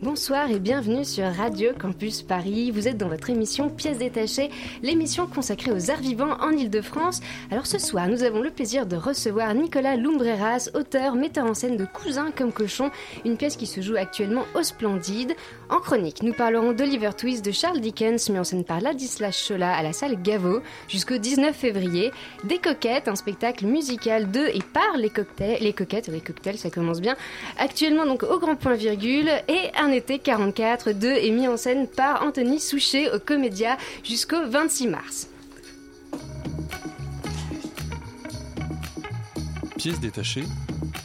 Bonsoir et bienvenue sur Radio Campus Paris. Vous êtes dans votre émission Pièces détachées, l'émission consacrée aux arts vivants en Ile-de-France. Alors ce soir, nous avons le plaisir de recevoir Nicolas Lumbreras, auteur, metteur en scène de Cousins comme cochon, une pièce qui se joue actuellement au Splendide. En chronique, nous parlerons d'Oliver Twist de Charles Dickens, mis en scène par Ladislas Chola à la salle Gaveau jusqu'au 19 février. Des coquettes, un spectacle musical de et par les cocktails, les coquettes, les cocktails, ça commence bien. Actuellement donc au Grand Point Virgule et été 44 de et mis en scène par Anthony Souchet au Comédia jusqu'au 26 mars. Pièce détachée,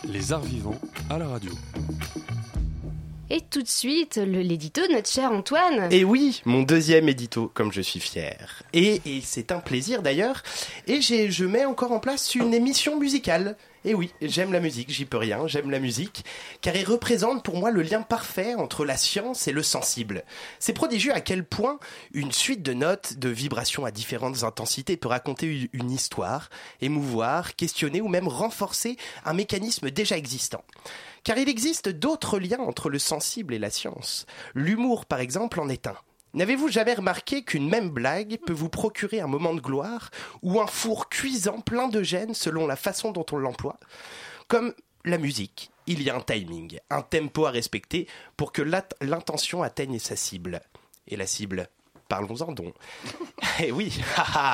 les arts vivants à la radio. Et tout de suite, le- l'édito de notre cher Antoine. Et oui, mon deuxième édito, comme je suis fier. Et, et c'est un plaisir d'ailleurs. Et j'ai, je mets encore en place une émission musicale. Et oui, j'aime la musique, j'y peux rien, j'aime la musique, car elle représente pour moi le lien parfait entre la science et le sensible. C'est prodigieux à quel point une suite de notes, de vibrations à différentes intensités peut raconter une histoire, émouvoir, questionner ou même renforcer un mécanisme déjà existant. Car il existe d'autres liens entre le sensible et la science. L'humour, par exemple, en est un. N'avez-vous jamais remarqué qu'une même blague peut vous procurer un moment de gloire ou un four cuisant plein de gêne selon la façon dont on l'emploie? Comme la musique, il y a un timing, un tempo à respecter pour que l'intention atteigne sa cible. Et la cible Parlons-en donc. Eh oui,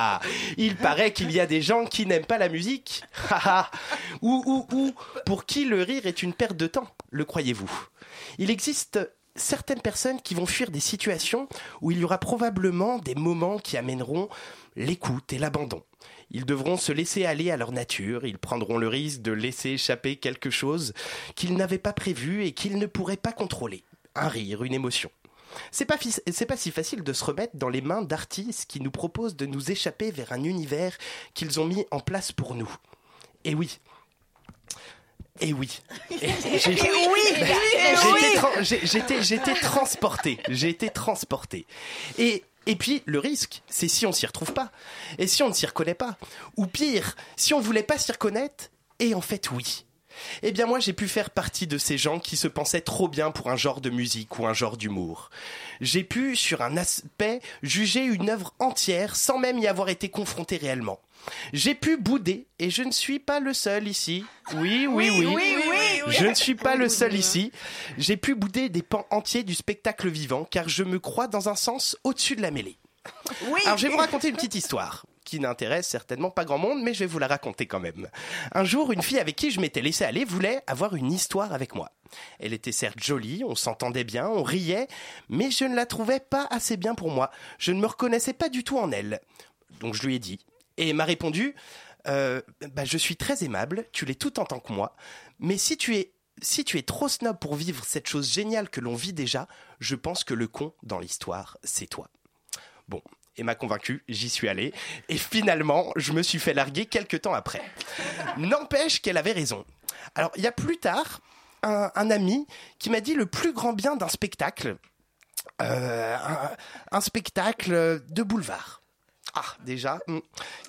il paraît qu'il y a des gens qui n'aiment pas la musique, ou, ou, ou pour qui le rire est une perte de temps, le croyez-vous? Il existe certaines personnes qui vont fuir des situations où il y aura probablement des moments qui amèneront l'écoute et l'abandon. Ils devront se laisser aller à leur nature, ils prendront le risque de laisser échapper quelque chose qu'ils n'avaient pas prévu et qu'ils ne pourraient pas contrôler. Un rire, une émotion. C'est pas, si facile de se remettre dans les mains d'artistes qui nous proposent de nous échapper vers un univers qu'ils ont mis en place pour nous. Et oui. Et oui. Et j'ai- J'étais tran- j'ai- J'étais j'étais transporté. J'ai été transporté. Et, et puis, le risque, c'est si on s'y retrouve pas. Et si on ne s'y reconnaît pas. Ou pire, si on voulait pas s'y reconnaître, et en fait, oui. Eh bien, moi, j'ai pu faire partie de ces gens qui se pensaient trop bien pour un genre de musique ou un genre d'humour. J'ai pu, sur un aspect, juger une œuvre entière sans même y avoir été confronté réellement. J'ai pu bouder, et je ne suis pas le seul ici. Oui, oui, oui. Je ne suis pas le seul ici. J'ai pu bouder des pans entiers du spectacle vivant, car je me crois dans un sens au-dessus de la mêlée. Alors, je vais vous raconter une petite histoire qui n'intéresse certainement pas grand monde, mais je vais vous la raconter quand même. Un jour, une fille avec qui je m'étais laissé aller voulait avoir une histoire avec moi. Elle était certes jolie, on s'entendait bien, on riait, mais je ne la trouvais pas assez bien pour moi. Je ne me reconnaissais pas du tout en elle. Donc je lui ai dit. Et elle m'a répondu, euh, bah, je suis très aimable, tu l'es tout en tant que moi, mais si tu es si tu es trop snob pour vivre cette chose géniale que l'on vit déjà, je pense que le con dans l'histoire, c'est toi. Bon, et m'a convaincu, j'y suis allé, et finalement, je me suis fait larguer quelques temps après. N'empêche qu'elle avait raison. Alors, il y a plus tard, un, ami qui m'a dit le plus grand bien d'un spectacle, euh, un, un spectacle de boulevard. Ah, déjà, hmm,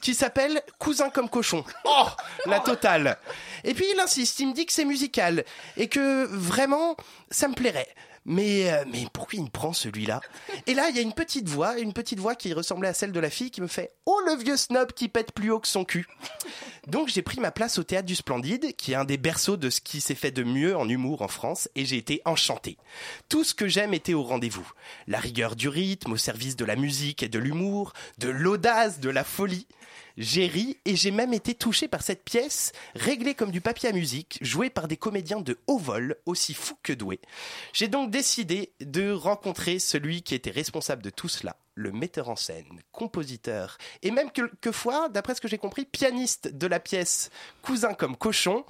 qui s'appelle Cousin comme cochon. Oh, la totale. Et puis il insiste, il me dit que c'est musical et que vraiment, ça me plairait. Mais, euh, mais pourquoi il me prend celui-là? Et là, il y a une petite voix, une petite voix qui ressemblait à celle de la fille qui me fait Oh le vieux snob qui pète plus haut que son cul Donc j'ai pris ma place au théâtre du Splendide, qui est un des berceaux de ce qui s'est fait de mieux en humour en France, et j'ai été enchanté. Tout ce que j'aime était au rendez-vous. La rigueur du rythme, au service de la musique et de l'humour, de l'audace, de la folie. J'ai ri et j'ai même été touché par cette pièce, réglée comme du papier à musique, jouée par des comédiens de haut vol, aussi fous que doués. J'ai donc décidé de rencontrer celui qui était responsable de tout cela, le metteur en scène, compositeur, et même quelquefois, d'après ce que j'ai compris, pianiste de la pièce Cousin comme cochon,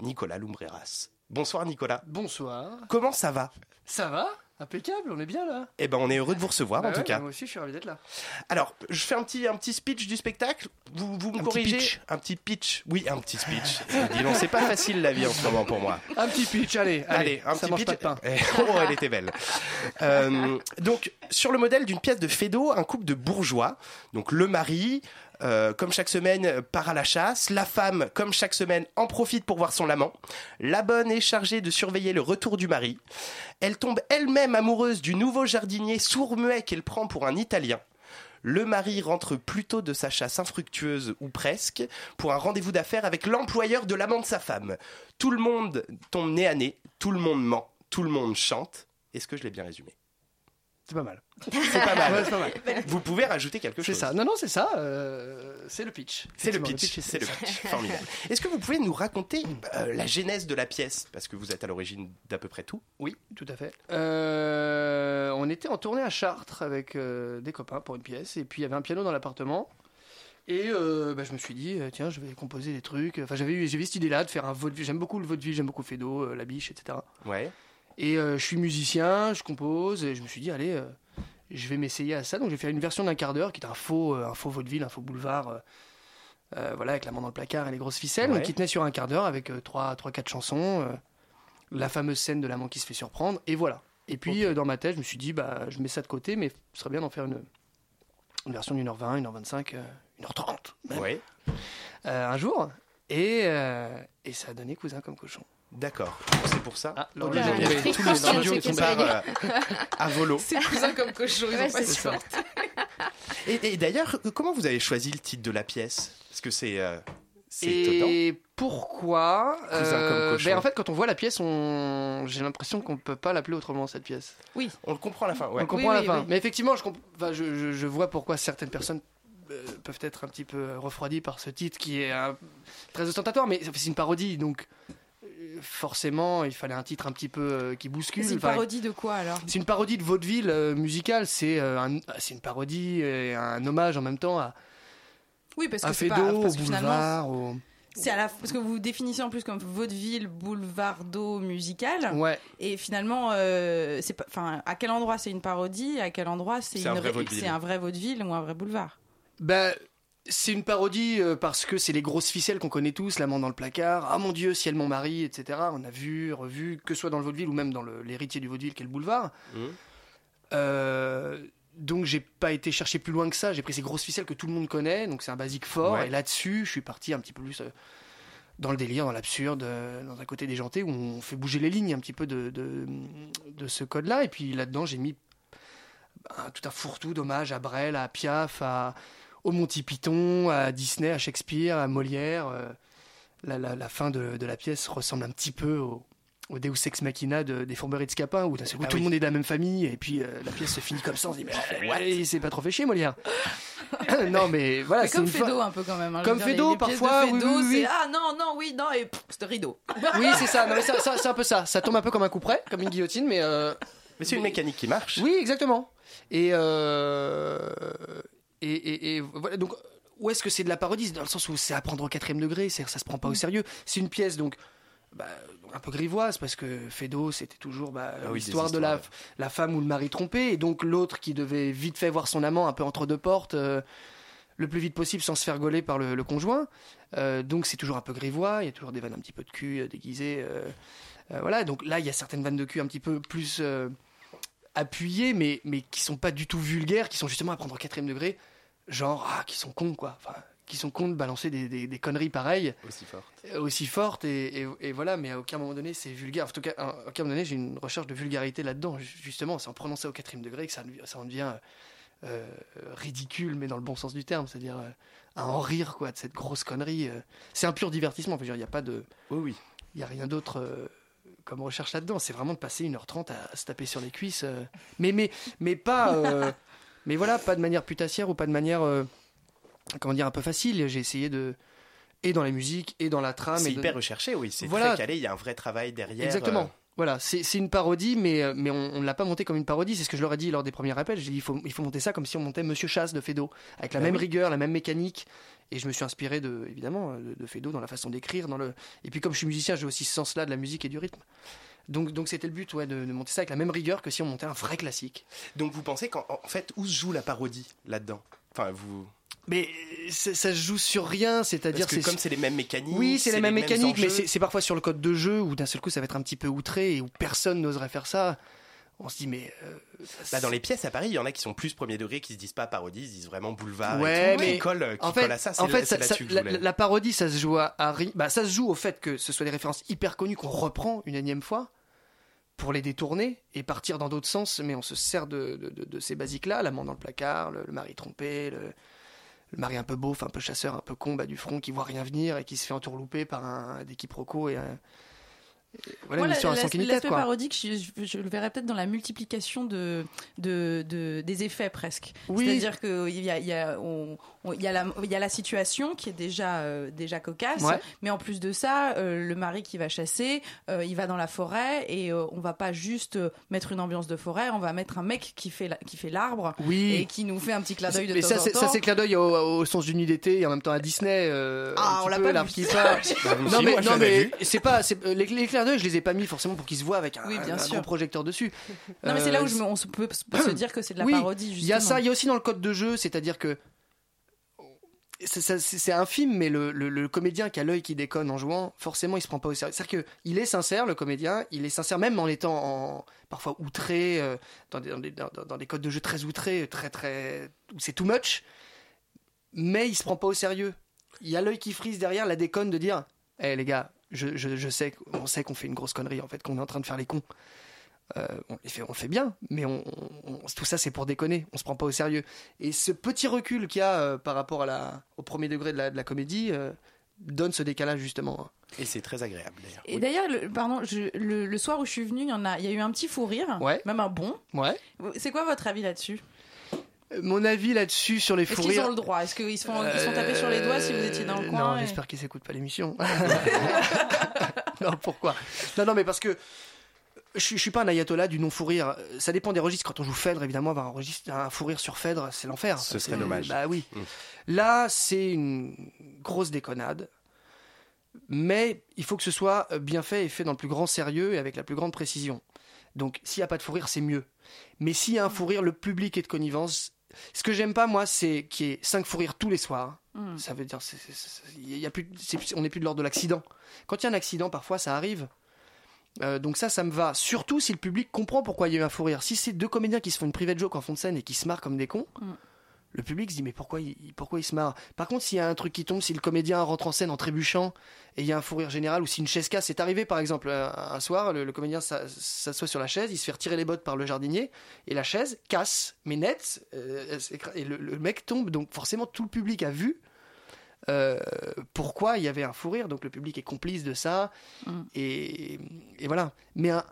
Nicolas Lumbreras. Bonsoir Nicolas. Bonsoir. Comment ça va? Ça va? Impeccable, on est bien là. Eh ben, on est heureux de vous recevoir Bah en tout cas. Moi aussi, je suis ravi d'être là. Alors, je fais un petit, un petit speech du spectacle. Vous, vous me Un petit corrigez pitch. Un petit pitch. Oui, un petit speech. Dis donc, c'est pas facile la vie en ce moment pour moi. Un petit pitch, allez, Allez, un ça petit mange pitch. pas de pain. Oh, elle était belle. Euh, donc, sur le modèle d'une pièce de Fédo, un couple de bourgeois. Donc, le mari, euh, comme chaque semaine, part à la chasse. La femme, comme chaque semaine, en profite pour voir son amant. La bonne est chargée de surveiller le retour du mari. Elle tombe elle-même amoureuse du nouveau jardinier sourd-muet qu'elle prend pour un Italien. Le mari rentre plutôt de sa chasse infructueuse ou presque pour un rendez-vous d'affaires avec l'employeur de l'amant de sa femme. Tout le monde tombe nez à nez, tout le monde ment, tout le monde chante. Est-ce que je l'ai bien résumé? C'est pas mal. C'est pas mal. Ouais, c'est pas mal. Vous pouvez rajouter quelque C'est chose. ça. Non, non, c'est ça. euh, c'est le pitch. C'est le pitch, c'est le pitch, formidable. Est-ce que vous pouvez nous raconter euh, la genèse de la pièce? Parce que vous êtes à l'origine d'à peu près tout. Oui, tout à fait. Euh, on était en tournée à Chartres avec des copains pour une pièce, et puis il y avait un piano dans l'appartement. Et euh, bah, je me suis dit, euh, tiens, je vais composer des trucs. Enfin, j'avais eu, j'avais cette idée-là de faire un vaudeville. J'aime beaucoup le vaudeville, j'aime beaucoup euh, la biche, etc. Ouais. Et euh, je suis musicien, je compose, et je me suis dit, allez, euh, je vais m'essayer à ça. Donc j'ai fait une version d'un quart d'heure qui est un faux, euh, un faux vaudeville, un faux boulevard. voilà, avec la main dans le placard et les grosses ficelles, Ouais. donc qui tenait sur un quart d'heure avec trois, trois, quatre chansons, la fameuse scène de l'amant qui se fait surprendre, et voilà. Et puis dans ma tête, je me suis dit, bah, je mets ça de côté, mais ce serait bien d'en faire une, une version d'une heure 20, une heure 25, euh, une heure 30, même, Ouais. euh, un jour. Et, et ça a donné cousin comme cochon. D'accord. C'est pour ça. Ah, l'horloge l'horloge est est tombée. tombée. Tout le L'horloge studio est qui tombée. part, euh, à volo. C'est cousin comme cochon, ils Ouais, ont pas c'est ça. Et, et d'ailleurs, comment vous avez choisi le titre de la pièce? Parce que c'est euh, c'est étonnant. Et pourquoi Cousin comme cochon. ben, En fait, quand on voit la pièce, on... j'ai l'impression qu'on peut pas l'appeler autrement cette pièce. On le comprend à la fin. Ouais. On comprend Oui, à la oui, fin. oui. Mais effectivement, je, comp- enfin, je, je- je vois pourquoi certaines personnes euh, peuvent être un petit peu refroidies par ce titre qui est euh, très ostentatoire, mais c'est une parodie, donc euh, forcément, il fallait un titre un petit peu euh, qui bouscule. C'est une Enfin, parodie de quoi alors? c'est une parodie de vaudeville euh, musicale. C'est euh, un- c'est une parodie et un hommage en même temps à, Oui, parce à que c'est pas parce que finalement boulevard. au- c'est à la parce que vous définissez en plus comme vaudeville boulevardo musical Ouais. et finalement euh, c'est pas enfin à quel endroit c'est une parodie à quel endroit c'est un un vrai vaudeville ou un vrai boulevard? Ben, c'est une parodie euh, parce que c'est les grosses ficelles qu'on connaît tous, l'amant dans le placard, ah mon dieu, ciel mon mari, etc. On a vu, revu, que ce soit dans le vaudeville ou même dans l'héritier du vaudeville qui est le boulevard. Mhm. Euh, donc j'ai pas été chercher plus loin que ça, j'ai pris ces grosses ficelles que tout le monde connaît, donc c'est un basique fort, Ouais. et là-dessus je suis parti un petit peu plus euh, dans le délire, dans l'absurde, dans un côté déjanté où on fait bouger les lignes un petit peu de, de, de ce code-là, et puis là-dedans j'ai mis un- tout un fourre-tout d'hommages à Brel, à Piaf, à, au Monty Python, à Disney, à Shakespeare, à Molière. euh, la, la- la fin de, de la pièce ressemble un petit peu au, au Deus Ex Machina de- des Fourberies de Scapin, où d'un seul coup, Ah tout le monde est de la même famille, et puis euh, la pièce se finit comme ça, on se dit, mais ouais, c'est pas trop fait chier, Molière. non, mais voilà, c'est c'est comme Fédo un peu quand même hein, Comme Fédo, parfois, oui, Fédo, oui, ah non non oui non et c'est rideau Oui, c'est ça, non, mais ça, ça- c'est un peu ça. Ça tombe un peu comme un coup près, comme une guillotine, mais. euh, Mais c'est une mécanique qui marche. Oui, exactement. Et, euh, et, et, et voilà, donc, où est-ce que c'est de la parodie? Dans le sens où c'est à prendre au quatrième degré, c'est ça se prend pas au sérieux. C'est une pièce, donc, bah, un peu grivoise, parce que Fédo, c'était toujours bah, Ah oui, l'histoire de la, femme ou le mari trompé, et donc l'autre qui devait vite fait voir son amant un peu entre deux portes. euh, le plus vite possible sans se faire gauler par le, le conjoint. Euh, donc c'est toujours un peu grivois, il y a toujours des vannes un petit peu de cul euh, déguisées. euh, voilà, donc là il y a certaines vannes de cul un petit peu plus euh, appuyées, mais, mais qui sont pas du tout vulgaires, qui sont justement à prendre au quatrième degré, genre, ah, qui sont cons quoi. Enfin, qui sont cons de balancer des, des- des conneries pareilles, Aussi fort. euh, aussi fortes, et, et- et voilà, mais à aucun moment donné c'est vulgaire. En tout cas, à aucun moment donné j'ai une recherche de vulgarité là-dedans. Ju- Justement, c'est en prenant ça au quatrième degré que ça, en- ça en devient euh, ridicule, mais dans le bon sens du terme, c'est-à-dire euh, à en rire quoi de cette grosse connerie. euh. C'est un pur divertissement. Enfin, je veux dire, il n'y a pas de, Oui, oui. il y a rien d'autre euh, comme recherche là-dedans. C'est vraiment de passer 1h30 à, se taper sur les cuisses, euh. mais mais mais pas, euh, mais voilà, pas de manière putassière ou pas de manière, euh, comment dire, un peu facile. J'ai essayé de et dans la musique et dans la trame. c'est de- hyper recherché, oui. C'est Voilà. très calé. Il y a un vrai travail derrière. Exactement. Voilà, c'est une parodie, mais, euh, mais on ne l'a pas monté comme une parodie. C'est ce que je leur ai dit lors des premiers rappels. J'ai dit il faut, il faut monter ça comme si on montait Monsieur Chasse de Fedo, avec la Bah même oui. rigueur, la même mécanique. Et je me suis inspiré de, évidemment euh, de, de Fedo dans la façon d'écrire. Dans le... Et puis comme je suis musicien, j'ai aussi ce sens-là de la musique et du rythme. Donc donc c'était le but ouais, de, de monter ça avec la même rigueur que si on montait un vrai classique. Donc vous pensez qu'en en fait, où se joue la parodie là-dedans? Enfin, vous. Mais ça, ça se joue sur rien, c'est-à-dire c'est comme c'est les mêmes mécaniques. Oui, c'est les mêmes mécaniques, mais c'est parfois sur le code de jeu où d'un seul coup ça va être un petit peu outré et où personne n'oserait faire ça. On se dit, mais. euh, Bah, dans les pièces à Paris, il y en a qui sont plus premier degré, qui se disent pas parodie, ils se disent vraiment boulevard. Ouais, et tout, mais qui collent, qui en fait, collent à ça. En fait, ça- ça- la, parodie, ça se joue à, bah, ça se joue au fait que ce soit des références hyper connues qu'on reprend une énième fois pour les détourner et partir dans d'autres sens, mais on se sert de, de- de- de ces basiques-là, l'amant dans le placard, le, le mari trompé, le, le mari un peu beauf, un peu chasseur, un peu con, bas du front, qui voit rien venir et qui se fait entourlouper par un des quiproquos et un- et voilà Moi, L'aspect parodique, je, je- je le verrais peut-être dans la multiplication de, de, de- des effets presque. Oui. C'est-à-dire qu'il y a, y, a, on- il y, a la- il y a la situation qui est déjà, euh, déjà cocasse, Ouais. mais en plus de ça, euh, le mari qui va chasser, euh, il va dans la forêt et euh, on va pas juste mettre une ambiance de forêt, on va mettre un mec qui fait la- qui fait l'arbre Oui. et qui nous fait un petit clin d'œil de Mais temps ça, en c'est, temps. ça, c'est clin d'œil au, au sens du nid d'été et en même temps à Disney. euh, Ah, on l'a pas l'arbre vu, qui ça. part. Bah, non mais, non, mais c'est pas, les, les clins d'œil, je les ai pas mis forcément pour qu'ils se voient avec un, Oui, bien un sûr. gros projecteur dessus. Non, mais c'est là où je me- on peut, se dire que c'est de la oui, parodie. Il y a ça, il y a aussi dans le code de jeu, c'est-à-dire que c'est, c'est infime, mais le, comédien qui a l'œil qui déconne en jouant, forcément, il se prend pas au sérieux. C'est-à-dire qu'il est sincère, le comédien, il est sincère même en étant parfois outré, euh, dans, des, codes de jeu très outrés, très très, où c'est too much, mais il se prend pas au sérieux. Il y a l'œil qui frise derrière la déconne de dire, hé les gars, je, je, je sais, on sait qu'on fait une grosse connerie en fait, qu'on est en train de faire les cons. Euh, on, les fait, on le fait bien, mais on, on- on- tout ça c'est pour déconner, on se prend pas au sérieux. Et ce petit recul qu'il y a euh, par rapport à la, au premier degré de la, de la comédie euh, donne ce décalage justement. Et c'est très agréable d'ailleurs. Et d'ailleurs, le, pardon, je- le, le soir où je suis venue, il y en a, il y a eu un petit fou rire, Ouais. même un bon. Ouais. C'est quoi votre avis là-dessus? Mon avis là-dessus sur les Est-ce fous qu'ils rires. ont le droit? Est-ce qu'ils se font, ils font taper sur les doigts si vous étiez dans le coin Non, et- j'espère qu'ils s'écoutent pas l'émission. non, pourquoi? Non, non, mais parce que je, suis- je suis pas un ayatollah du non fou rire. Ça dépend des registres. Quand on joue Phèdre, évidemment, avoir un registre, un fou rire sur Phèdre, c'est l'enfer. Ce serait dommage. Bah oui. Mm. Là, c'est une grosse déconnade. Mais il faut que ce soit bien fait et fait dans le plus grand sérieux et avec la plus grande précision. Donc, s'il n'y a pas de fou rire, c'est mieux. Mais s'il y a un fou rire, le public est de connivence. Ce que j'aime pas, moi, c'est qu'il y ait 5 fous rires tous les soirs. Hmm. Ça veut dire, c'est- c'est- c'est- il y a plus, c'est- on n'est plus de l'ordre de l'accident. Quand il y a un accident, parfois, ça arrive. Euh, donc ça, ça me va. Surtout si le public comprend pourquoi il y a eu un fou rire. Si c'est deux comédiens qui se font une private joke en fond de scène et qui se marrent comme des cons, Mm. le public se dit mais pourquoi il, pourquoi il se marre? Par contre, s'il y a un truc qui tombe, si le comédien rentre en scène en trébuchant et il y a un fou rire général ou si une chaise casse, c'est arrivé par exemple un, un soir, le, le comédien s'a- s'assoit sur la chaise, il se fait retirer les bottes par le jardinier et la chaise casse, mais net, euh, et le, le mec tombe. Donc forcément, tout le public a vu. Euh, pourquoi il y avait un fou rire, donc le public est complice de ça, Mm. et, et voilà. Mais un,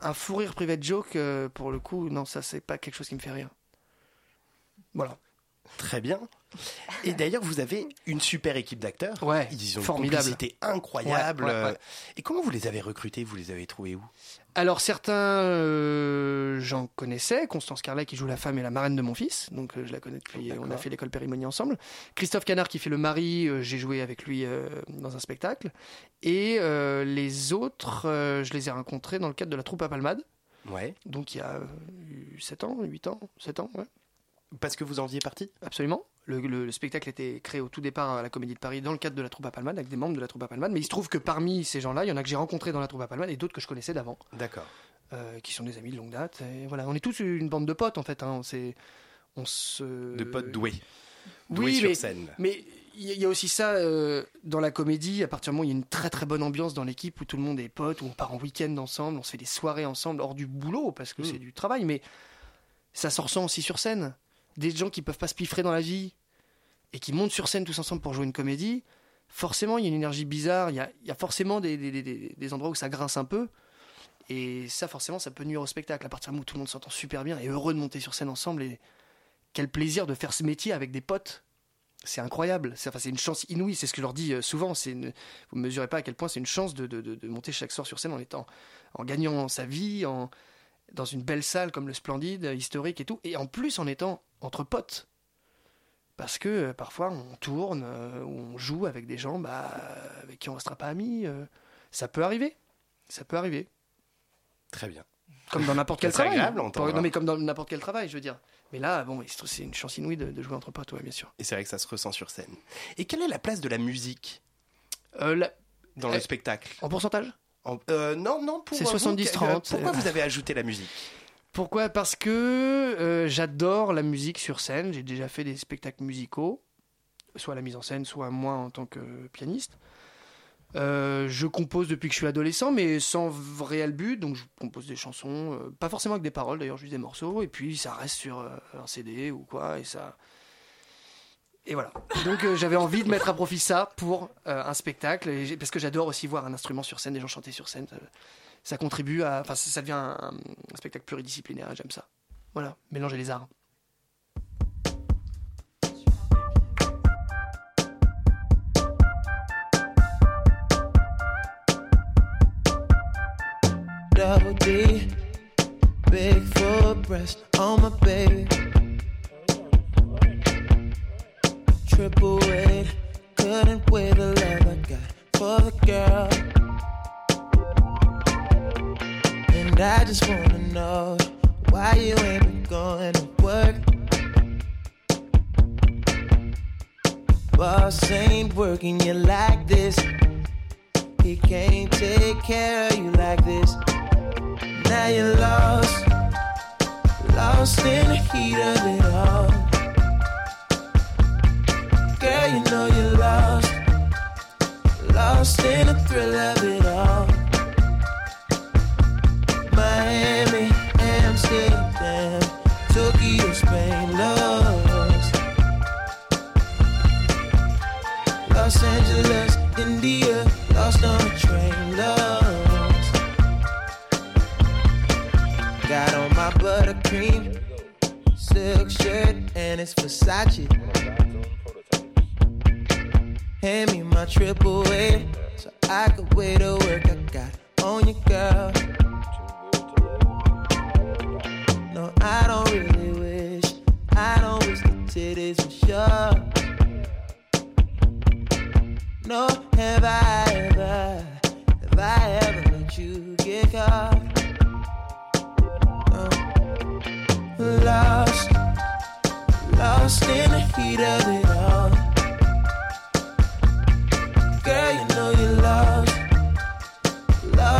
un fou rire private joke, euh, pour le coup, non, ça c'est pas quelque chose qui me fait rire. Voilà. Très bien. Et d'ailleurs, vous avez une super équipe d'acteurs. Ouais, Ils ont formidable. une incroyable. Ouais, ouais, ouais. Et comment vous les avez recrutés Vous les avez trouvés où? Alors certains, euh, j'en connaissais. Constance Carlet qui joue la femme et la marraine de mon fils, donc euh, je la connais depuis. On a fait l'école Périmonie ensemble. Christophe Canard qui fait le mari, euh, j'ai joué avec lui dans un spectacle. Et les autres, je les ai rencontrés dans le cadre de la troupe à Palmade. Ouais. Donc il y a 7 ans, 8 ans, 7 ans, ouais. Parce que vous en faisiez partie Absolument. Le, le- le spectacle était créé au tout départ à la Comédie de Paris dans le cadre de la troupe à Palmade, avec des membres de la troupe à Palmade. Mais il se trouve que parmi ces gens-là, il y en a que j'ai rencontrés dans la troupe à Palmade et d'autres que je connaissais d'avant, D'accord. euh, qui sont des amis de longue date. Et voilà, on est tous une bande de potes en fait. hein. On, se... De potes doués. Doués Oui, sur mais, scène. mais il y, a aussi ça euh, dans la comédie. À partir du moment où il y a une très très bonne ambiance dans l'équipe, où tout le monde est pote, où on part en week-end ensemble, on se fait des soirées ensemble hors du boulot parce que Mm. c'est du travail, mais ça se ressent aussi sur scène. Des gens qui peuvent pas se piffrer dans la vie et qui montent sur scène tous ensemble pour jouer une comédie, forcément il y a une énergie bizarre. Il y a, forcément des, endroits où ça grince un peu. Et ça, forcément, ça peut nuire au spectacle. À partir du moment où tout le monde s'entend super bien et heureux de monter sur scène ensemble, et quel plaisir de faire ce métier avec des potes c'est incroyable. C'est une chance inouïe. C'est ce que je leur dis euh, souvent. Vous mesurez pas à quel point c'est une chance de- de monter chaque soir sur scène en étant, en gagnant sa vie, en dans une belle salle comme le Splendide, euh, historique et tout, et en plus en étant entre potes. Parce que euh, parfois on tourne euh, ou on joue avec des gens bah, avec qui on restera pas amis. euh, ça peut arriver. Ça peut arriver. Très bien. Comme dans n'importe quel C'est travail. agréable entendre. Non mais comme dans n'importe quel travail, je veux dire. Mais là, bon, c'est une chance inouïe de, de jouer entre potes, ouais, bien sûr. Et c'est vrai que ça se ressent sur scène. Et quelle est la place de la musique Euh, la- dans Euh, le spectacle? En pourcentage? En- euh, Non, non, pour C'est vous, 70-30, Pourquoi euh, vous avez ajouté la musique? Pourquoi? Parce que euh, j'adore la musique sur scène. J'ai déjà fait des spectacles musicaux, soit la mise en scène, soit moi en tant que pianiste. Euh, je compose depuis que je suis adolescent, mais sans réel but. Donc je compose des chansons, pas forcément avec des paroles d'ailleurs, juste des morceaux. Et puis ça reste sur un CD ou quoi. Et ça. Et voilà. Donc euh, j'avais envie de mettre à profit ça pour euh, un spectacle. parce que j'adore aussi voir un instrument sur scène, des gens chanter sur scène. Ça, contribue à. Enfin, ça, devient un, spectacle pluridisciplinaire. et J'aime ça. Voilà, mélanger les arts. breast on my baby. Triple weight, couldn't weigh the love I got for the girl. And I just wanna know why you ain't been going to work. Boss ain't working you like this. He can't take care of you like this. Now you're lost, lost in the heat of it all. Girl, you know you're lost, lost in the thrill of it all. Miami, Amsterdam, Tokyo, Spain, lost. Los Angeles, India, lost on a train, lost. Got on my buttercream silk shirt and it's Versace. Hand me my triple A so I could wait to work. I got on you, girl. No, I don't really wish. I don't wish the titties were sure. No, have I ever, have I ever let you get caught? No. Lost, lost in the heat of it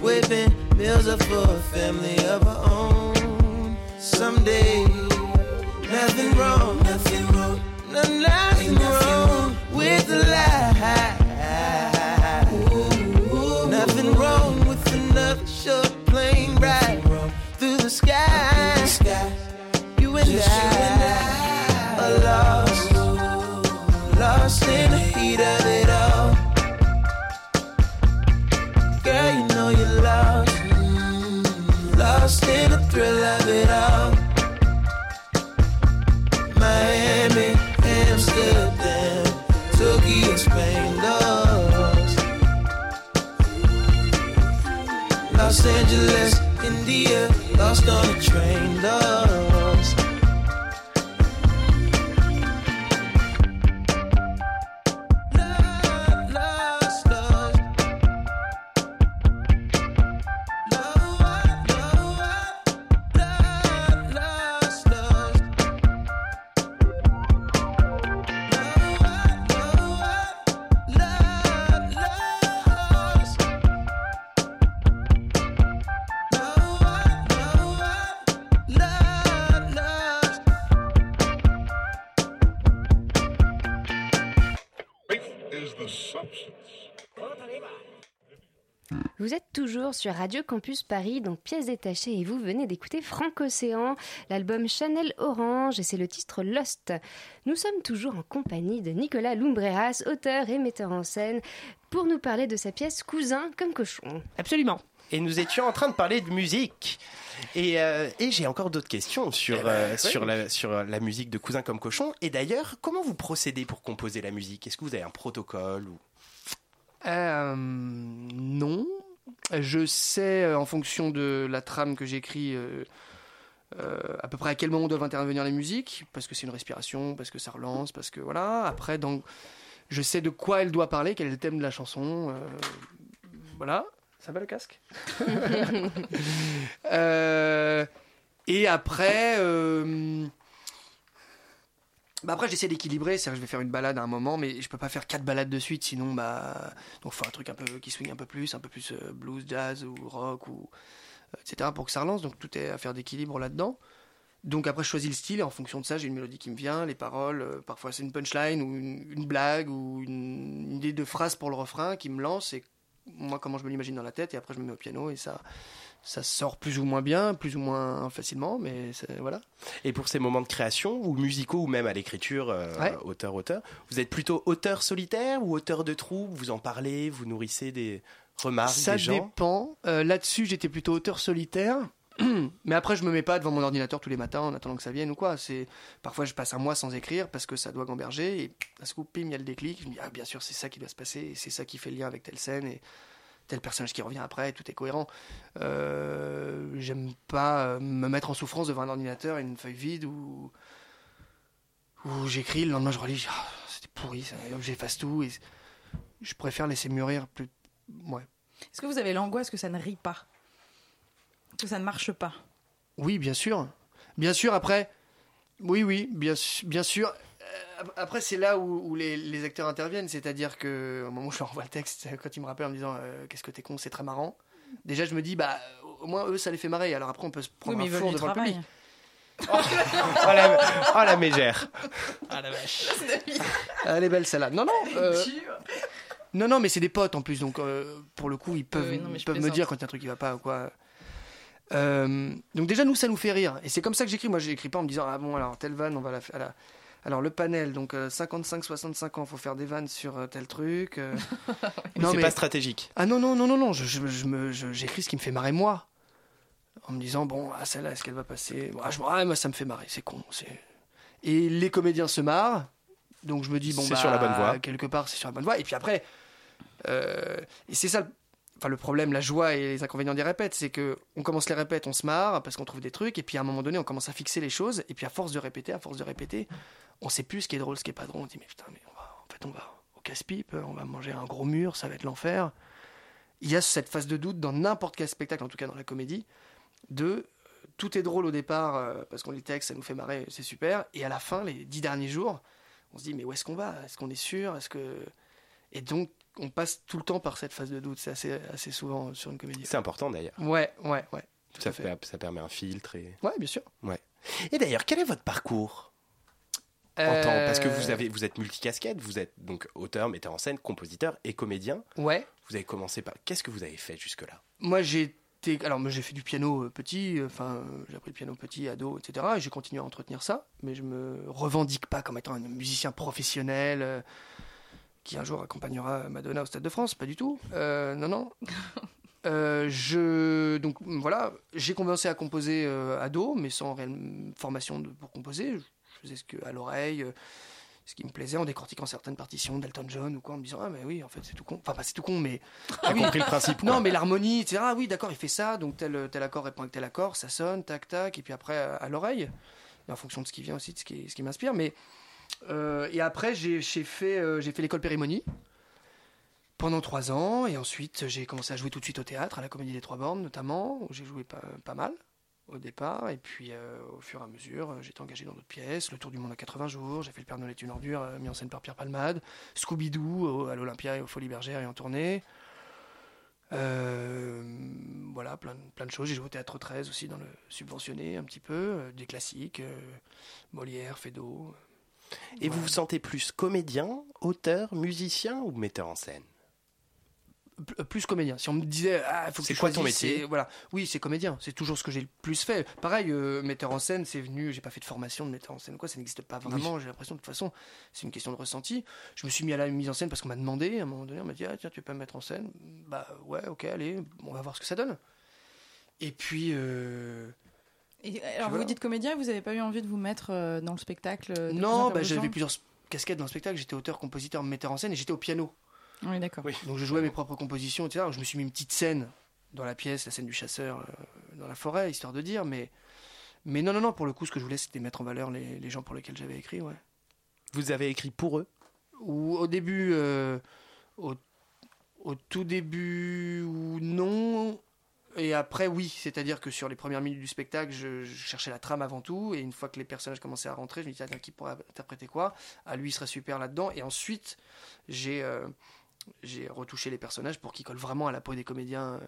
whipping meals up for a family of her own. Someday, nothing wrong, nothing wrong, no, nothing wrong with the lie. Nothing wrong with another short plane ride through the sky. You and Just I, You and I are lost, lost in the heat of Los Angeles, India, lost on a train, lost. Toujours sur Radio Campus Paris, donc pièces détachées, et vous venez d'écouter Franck Océan, l'album Chanel Orange, et c'est le titre Lost. Nous sommes toujours en compagnie de Nicolas Lumbreras, auteur et metteur en scène, pour nous parler de sa pièce Cousin comme cochon. Absolument. Et nous étions en train de parler de musique. Et, euh, et j'ai encore d'autres questions sur, Eh ben, euh, sur, la, sur la musique de Cousin comme cochon. Et d'ailleurs, comment vous procédez pour composer la musique? Est-ce que vous avez un protocole ou... Euh, non. Je sais, euh, en fonction de la trame que j'écris, euh, euh, à peu près à quel moment doivent intervenir les musiques, parce que c'est une respiration, parce que ça relance, parce que voilà. Après, donc, je sais de quoi elle doit parler, quel est le thème de la chanson. voilà. Ça va le casque? Et après, bah après j'essaie d'équilibrer, c'est-à-dire que je vais faire une balade à un moment, mais je peux pas faire quatre balades de suite, sinon bah donc faut un truc un peu qui swing un peu plus, un peu plus euh, blues, jazz ou rock ou euh, etc pour que ça relance. Donc tout est affaire d'équilibre là-dedans. Donc après je choisis le style et en fonction de ça j'ai une mélodie qui me vient, les paroles, euh, parfois c'est une punchline ou une, blague ou une idée de phrase pour le refrain qui me lance et moi comment je me l'imagine dans la tête et après je me mets au piano et ça ça sort plus ou moins bien, plus ou moins facilement, mais voilà. Et pour ces moments de création, ou musicaux, ou même à l'écriture, euh, Ouais. auteur-auteur, vous êtes plutôt auteur solitaire ou auteur de troupe? Vous en parlez, vous nourrissez des remarques Ça des gens? dépend. Euh, Là-dessus, j'étais plutôt auteur solitaire. Mais après, je me mets pas devant mon ordinateur tous les matins en attendant que ça vienne ou quoi. C'est parfois je passe un mois sans écrire parce que ça doit gamberger et à ce coup, pim, il y a le déclic. Je me dis ah bien sûr, c'est ça qui doit se passer c'est ça qui fait le lien avec telle scène et tel personnage qui revient après. Tout est cohérent. Euh, J'aime pas euh, me mettre en souffrance devant un ordinateur et une feuille vide où où j'écris le lendemain je relis. Ah, C'était pourri, j'efface tout et je préfère laisser mûrir plus. Ouais. Est-ce que vous avez l'angoisse que ça ne rit pas? Que ça ne marche pas? Oui, bien sûr. Bien sûr, après. Oui, oui, bien, bien sûr. Après, c'est là où, où les, les acteurs interviennent. C'est-à-dire que, au moment où je leur envoie le texte, quand ils me rappellent en me disant euh, Qu'est-ce que t'es con, c'est très marrant. Déjà, je me dis Bah, au moins, eux, ça les fait marrer. Alors après, on peut se prendre Oui, mais un four devant le travail. public. Oh la, oh, la mégère Ah la vache. Elle est belle celle-là. Non, non. euh, non, non, mais c'est des potes en plus. Donc, euh, pour le coup, ils peuvent, non, ils me dire quand il y a un truc qui va pas ou quoi. Euh, donc, déjà, nous, ça nous fait rire. Et c'est comme ça que j'écris. Moi, j'écris pas en me disant Ah bon, alors, telle vanne, on va la faire. la- Alors, le panel, donc 55-65 ans, faut faire des vannes sur euh, tel truc. euh. Non, c'est pas stratégique. Ah non, non, non, non, non. je- je- je me- je- J'écris ce qui me fait marrer moi. En me disant, bon, ah, celle-là, est-ce qu'elle va passer? Bon, ah, je, ah, moi, ça me fait marrer, c'est con. c'est- Et les comédiens se marrent. Donc je me dis, bon, C'est bah, sur la bonne voie. Quelque part, c'est sur la bonne voie. Et puis après, euh, et c'est ça, enfin, le problème, la joie et les inconvénients des répètes, c'est que on commence les répètes, on se marre parce qu'on trouve des trucs, et puis à un moment donné, on commence à fixer les choses, et puis à force de répéter, à force de répéter, on sait plus ce qui est drôle, ce qui est pas drôle. On dit, mais putain, mais on va, en fait, on va au casse-pipe, on va manger un gros mur, ça va être l'enfer. Il y a cette phase de doute dans n'importe quel spectacle, en tout cas dans la comédie, de euh, tout est drôle au départ euh, parce qu'on lit texte, ça nous fait marrer, c'est super, et à la fin, les dix derniers jours, on se dit mais où est-ce qu'on va? Est-ce qu'on est sûr? Est-ce que et donc on passe tout le temps par cette phase de doute. C'est assez assez souvent sur une comédie. C'est important d'ailleurs. Ouais, ouais, ouais. tout Ça, fait. fait- ça permet un filtre. Et... Ouais, bien sûr. Ouais. Et d'ailleurs, quel est votre parcours en Euh, Parce que vous, avez, vous êtes multicasquette, vous êtes donc auteur, metteur en scène, compositeur et comédien. Ouais. Vous avez commencé par. Qu'est-ce que vous avez fait jusque-là? Moi, j'ai. Alors, moi, j'ai fait du piano euh, petit. euh, Enfin, euh, j'ai appris le piano petit, ado, etc. Et j'ai continué à entretenir ça. Mais je me revendique pas comme étant un musicien professionnel euh, qui un jour accompagnera Madonna au Stade de France. Pas du tout. Euh, non, non. Euh, je donc voilà, j'ai commencé à composer euh, ado, mais sans réelle formation de- pour composer. Je faisais ce que à l'oreille, euh, ce qui me plaisait en décortiquant certaines partitions d'Elton John ou quoi, en me disant ah mais oui en fait c'est tout con. Enfin pas c'est tout con mais ah oui compris le principe, Non mais l'harmonie etc. Ah oui d'accord il fait ça donc tel tel accord répond avec tel accord, ça sonne tac tac et puis après à, à l'oreille en fonction de ce qui vient aussi de ce qui ce qui m'inspire mais euh, et après j'ai j'ai fait euh, j'ai fait l'école Périmonie pendant trois ans. Et ensuite j'ai commencé à jouer tout de suite au théâtre à la Comédie des Trois Bornes notamment où j'ai joué pas, mal au départ. Et puis euh, au fur et à mesure euh, été engagé dans d'autres pièces. Le Tour du Monde en 80 jours. J'ai fait Le Père Noël est une ordure euh, mis en scène par Pierre Palmade. Scooby-Doo à l'Olympia et aux Folies Bergères et en tournée. Euh, voilà plein, de- choses. J'ai joué au Théâtre 13 aussi dans le subventionné un petit peu euh, des classiques euh, Molière Feydeau Et vous vous sentez plus comédien, auteur, musicien ou metteur en scène euh, plus comédien. Si on me disait, ah, faut que C'est quoi ton métier Voilà, oui, c'est comédien. C'est toujours ce que j'ai le plus fait. Pareil, euh, metteur en scène, c'est venu. J'ai pas fait de formation de metteur en scène, quoi. Ça n'existe pas vraiment. J'ai l'impression, de toute façon, c'est une question de ressenti. Je me suis mis à la mise en scène parce qu'on m'a demandé. À un moment donné, on m'a dit, ah, tiens, tu veux pas me mettre en scène? Bah ouais, ok, allez, on va voir ce que ça donne. Et puis. euh, Et, alors, vous dites comédien, vous n'avez pas eu envie de vous mettre euh, dans le spectacle de Non, bah, j'avais plusieurs casquettes dans le spectacle. J'étais auteur, compositeur, metteur en scène et j'étais au piano. Oui, d'accord. Donc je jouais mes propres compositions, etc. Donc, je me suis mis une petite scène dans la pièce, la scène du chasseur euh, dans la forêt, histoire de dire. Mais, mais non, non, non, pour le coup, ce que je voulais, c'était mettre en valeur les, les gens pour lesquels j'avais écrit, ouais. Vous avez écrit pour eux? Ou au début, euh, au, au tout début, ou non. Et après, oui. C'est-à-dire que sur les premières minutes du spectacle, je, je cherchais la trame avant tout. Et une fois que les personnages commençaient à rentrer, je me disais, tiens, qui pourrait interpréter quoi? Ah, lui, il serait super là-dedans. Et ensuite, j'ai euh, j'ai retouché les personnages pour qu'ils collent vraiment à la peau des comédiens euh,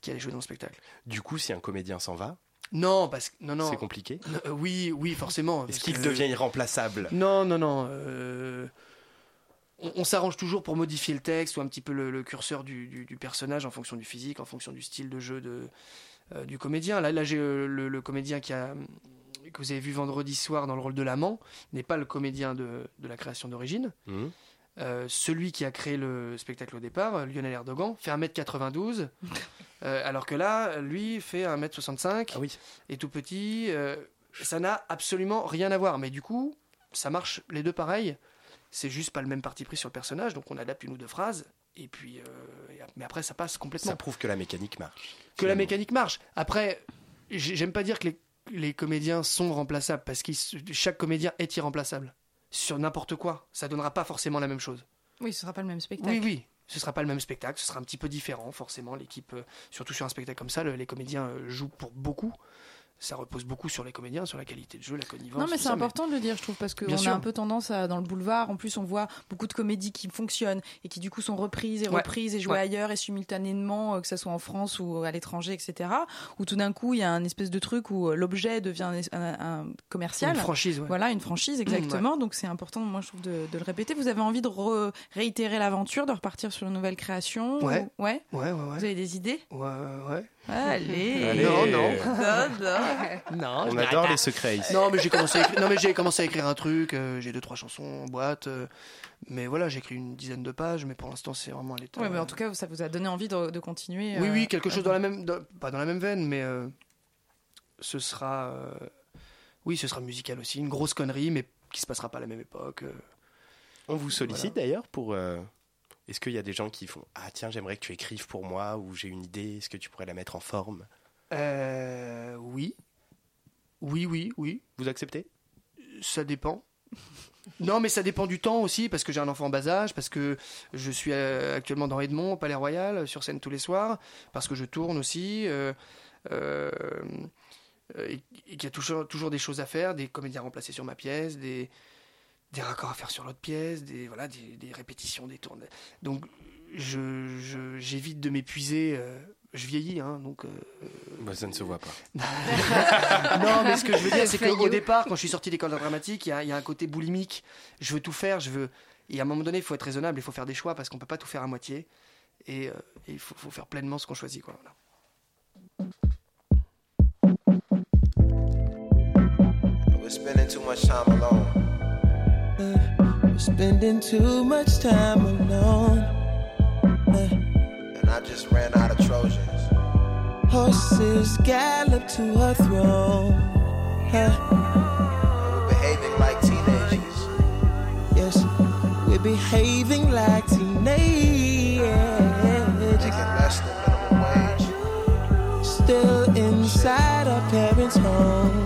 qui allaient jouer dans le spectacle. Du coup, si un comédien s'en va, Non, parce que. Non, non. c'est compliqué? Euh, oui, oui, forcément. Est-ce qu'il devient irremplaçable? Non, non, non. euh, On, on s'arrange toujours pour modifier le texte ou un petit peu le, le curseur du, du- du personnage en fonction du physique, en fonction du style de jeu de, euh, du comédien. Là, là j'ai euh, le, le comédien qui a, que vous avez vu vendredi soir dans le rôle de l'amant, n'est pas le comédien de, de la création d'origine. Mhm. Euh, celui qui a créé le spectacle au départ, Lionel Erdogan, fait 1m92, euh, alors que là, lui fait 1m65, Ah oui. et tout petit. euh, ça n'a absolument rien à voir. Mais du coup, ça marche les deux pareil. C'est juste pas le même parti pris sur le personnage, donc on adapte une ou deux phrases. Et puis, euh, mais après, ça passe complètement. Ça prouve que la mécanique marche. que la mécanique marche. Après, j'ai- j'aime pas dire que les, les comédiens sont remplaçables, parce que chaque comédien est irremplaçable. Sur n'importe quoi, ça donnera pas forcément la même chose. Oui, ce sera pas le même spectacle. Oui, oui. Ce sera pas le même spectacle, ce sera un petit peu différent, forcément. L'équipe, euh, surtout sur un spectacle comme ça, le- les comédiens euh, jouent pour beaucoup. Ça repose beaucoup sur les comédiens, sur la qualité de jeu, la connivence. Non, mais c'est important de le dire, je trouve, parce qu'on a un peu tendance à, dans le boulevard, en plus, on voit beaucoup de comédies qui fonctionnent et qui, du coup, sont reprises et Ouais. reprises et jouées Ouais. ailleurs et simultanément, euh, que ce soit en France ou à l'étranger, etc. Où tout d'un coup, il y a un espèce de truc où euh, l'objet devient un, un- un commercial. Une franchise, ouais. Voilà, une franchise, exactement. Donc, c'est important, moi, je trouve, de, de le répéter. Vous avez envie de re- réitérer l'aventure, de repartir sur une nouvelle création Ouais. ou- Ouais? Ouais, ouais, Vous avez des idées? Ouais, ouais. Allez. Allez. Non, non. Non, non. Non, On adore les secrets ici. Non, mais j'ai commencé, j'ai commencé à écrire un truc. euh, j'ai deux, trois chansons en boîte. euh, mais voilà, j'ai écrit une dizaine de pages. Mais pour l'instant, c'est vraiment à l'état. Ouais, mais en tout cas, ça vous a donné envie de, de continuer. Oui, euh, oui, quelque chose euh, dans la même, dans- pas dans la même veine, mais euh, ce sera, euh, oui, ce sera musical aussi, une grosse connerie, mais qui se passera pas à la même époque. euh. On vous sollicite d'ailleurs pour. Est-ce qu'il y a des gens qui font Ah tiens, j'aimerais que tu écrives pour moi ou j'ai une idée, est-ce que tu pourrais la mettre en forme? Euh, oui, oui, oui, oui, Vous acceptez? Ça dépend. Non, mais ça dépend du temps aussi, parce que j'ai un enfant en bas âge, parce que je suis euh, actuellement dans Edmond, au Palais Royal, sur scène tous les soirs, parce que je tourne aussi, euh, euh, et, et qu'il y a toujours, toujours des choses à faire, des comédiens remplacés sur ma pièce, des, des raccords à faire sur l'autre pièce, des, voilà, des, des répétitions, des tournées. Donc, je, je- j'évite de m'épuiser. euh, je vieillis, hein, donc. euh, bah, Ça ne se voit pas. non, mais ce que je veux dire, c'est qu'au départ, quand je suis sorti d'école dramatique, il y, a- il y a un côté boulimique. Je veux tout faire, je veux. Et à un moment donné, il faut être raisonnable, il faut faire des choix parce qu'on peut pas tout faire à moitié. Et, euh, il faut, faut faire pleinement ce qu'on choisit, quoi. voilà. We're spending too much time alone. We're spending too much time alone. And I just ran out of Trojans. Horses gallop to her throne. We're behaving like teenagers. Yes, we're behaving like teenagers. Making less than minimum wage. Still inside our parents' home.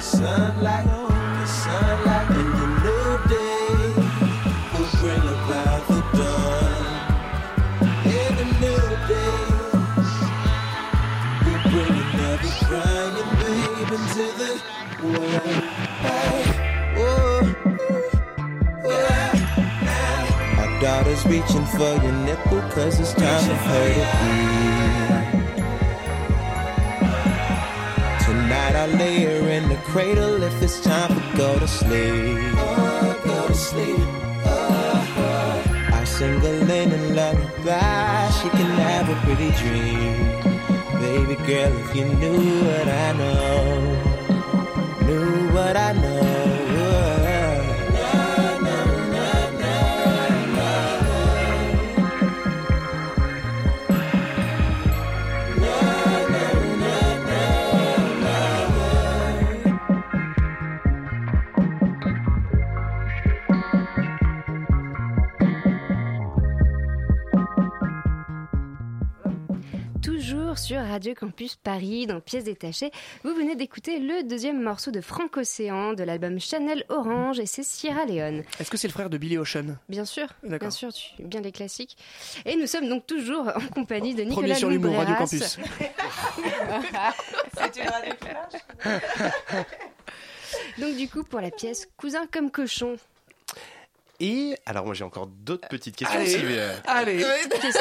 the sunlight, the sunlight in the new day will bring about the dawn. In the new day, bring another crying into the world. Whoa, yeah. Oh, oh. Our daughter's reaching for your nipple cause it's time for her to be. Cradle if it's time for go to sleep. Oh, go to sleep. I sing a linen lullaby, she can have a pretty dream. Baby girl, if you knew what I know, knew what I know. Radio Campus Paris, dans Pièces détachées, vous venez d'écouter le deuxième morceau de Franck Océan de l'album Chanel Orange et c'est Sierra Leone. Est-ce que c'est le frère de Billy Ocean? Bien sûr, bien sûr, tu, bien les classiques. Et nous sommes donc toujours en compagnie de Nicolas Premier sur l'humour, Radio. Campus. C'est une radio Donc du coup, pour la pièce Cousin comme cochon. Et alors moi j'ai encore d'autres petites questions. Allez. si, euh, Allez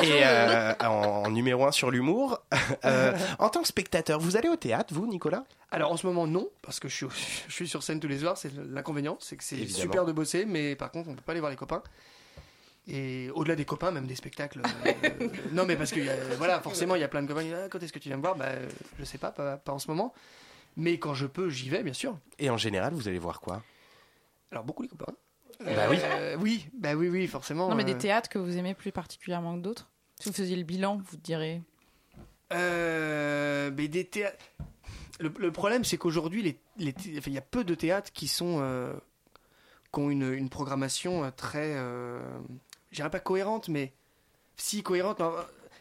Et euh, en, en numéro un sur l'humour, euh, en tant que spectateur, vous allez au théâtre, vous, Nicolas? Alors en ce moment non, parce que je suis, je suis sur scène tous les soirs, c'est l'inconvénient, c'est que c'est Évidemment. super de bosser, mais par contre on peut pas aller voir les copains. Et au-delà des copains, même des spectacles. euh, non mais parce que y a- voilà, forcément il y a plein de copains qui disent ah, quand est-ce que tu viens me voir? Bah euh, je sais pas, pas, pas en ce moment. Mais quand je peux, j'y vais bien sûr. Et en général, vous allez voir quoi? Alors beaucoup les copains. Bah oui. Euh, oui, bah oui, oui, forcément. Non, mais euh, des théâtres que vous aimez plus particulièrement que d'autres? Si vous faisiez le bilan, vous direz. Euh, mais des théâtres. Le, le problème, c'est qu'aujourd'hui, les, les thé- enfin, il y a peu de théâtres qui sont euh, qui ont une, une programmation euh, très, euh, je dirais pas cohérente, mais si cohérente.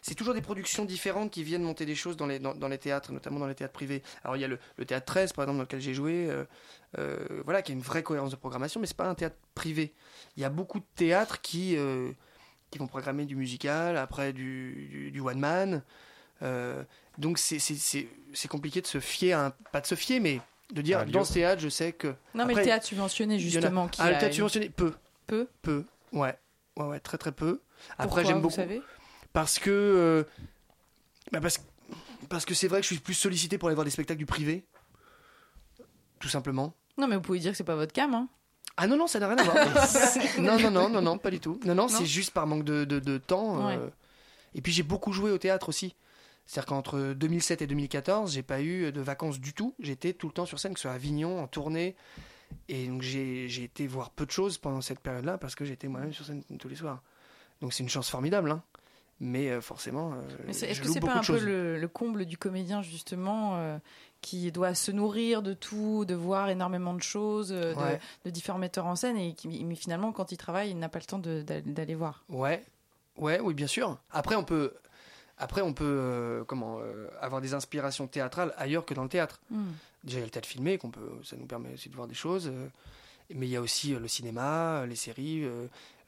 C'est toujours des productions différentes qui viennent monter des choses dans les, dans, dans les théâtres, notamment dans les théâtres privés. Alors il y a le, le théâtre 13, par exemple, dans lequel j'ai joué, euh, euh, voilà, qui a une vraie cohérence de programmation, mais c'est pas un théâtre privé. Il y a beaucoup de théâtres qui, euh, qui vont programmer du musical, après du, du, du one man. Euh, donc c'est- c'est c'est- c'est compliqué de se fier à un, pas de se fier, mais de dire dans ce théâtre, je sais que. Non, mais Après, le théâtre subventionné, a- justement. Qui Ah, le a théâtre une- subventionné, peu, Peu peu, ouais, ouais, ouais, très très peu. Après j'aime vous beaucoup savez? Parce que euh, bah, parce, parce que c'est vrai que je suis plus sollicité pour aller voir des spectacles du privé, tout simplement. Non, mais vous pouvez dire que c'est pas votre cam. Hein. Ah non non, ça n'a rien à voir. non non non non non, pas du tout. Non non, Non c'est juste par manque de, de, de temps. euh. Et puis j'ai beaucoup joué au théâtre aussi. C'est-à-dire qu'entre 2007 et 2014, j'ai pas eu de vacances du tout. J'étais tout le temps sur scène, que ce soit à Avignon, en tournée. Et donc j'ai j'ai été voir peu de choses pendant cette période-là parce que j'étais moi-même sur scène tous les soirs. Donc c'est une chance formidable. Hein. Mais euh, forcément, euh, Est-ce que c'est pas un peu le, le comble du comédien, justement, euh, qui doit se nourrir de tout, de voir énormément de choses, euh, de- Ouais. de, différents metteurs en scène, et qui, mais finalement, quand il travaille, il n'a pas le temps d'aller voir Ouais, ouais, oui, bien sûr. Après, on peut, après, on peut euh, comment, avoir des inspirations théâtrales ailleurs que dans le théâtre. Hmm. Déjà, il y a le théâtre filmé, qu'on peut, ça nous permet aussi de voir des choses. mais il y a aussi le cinéma, les séries,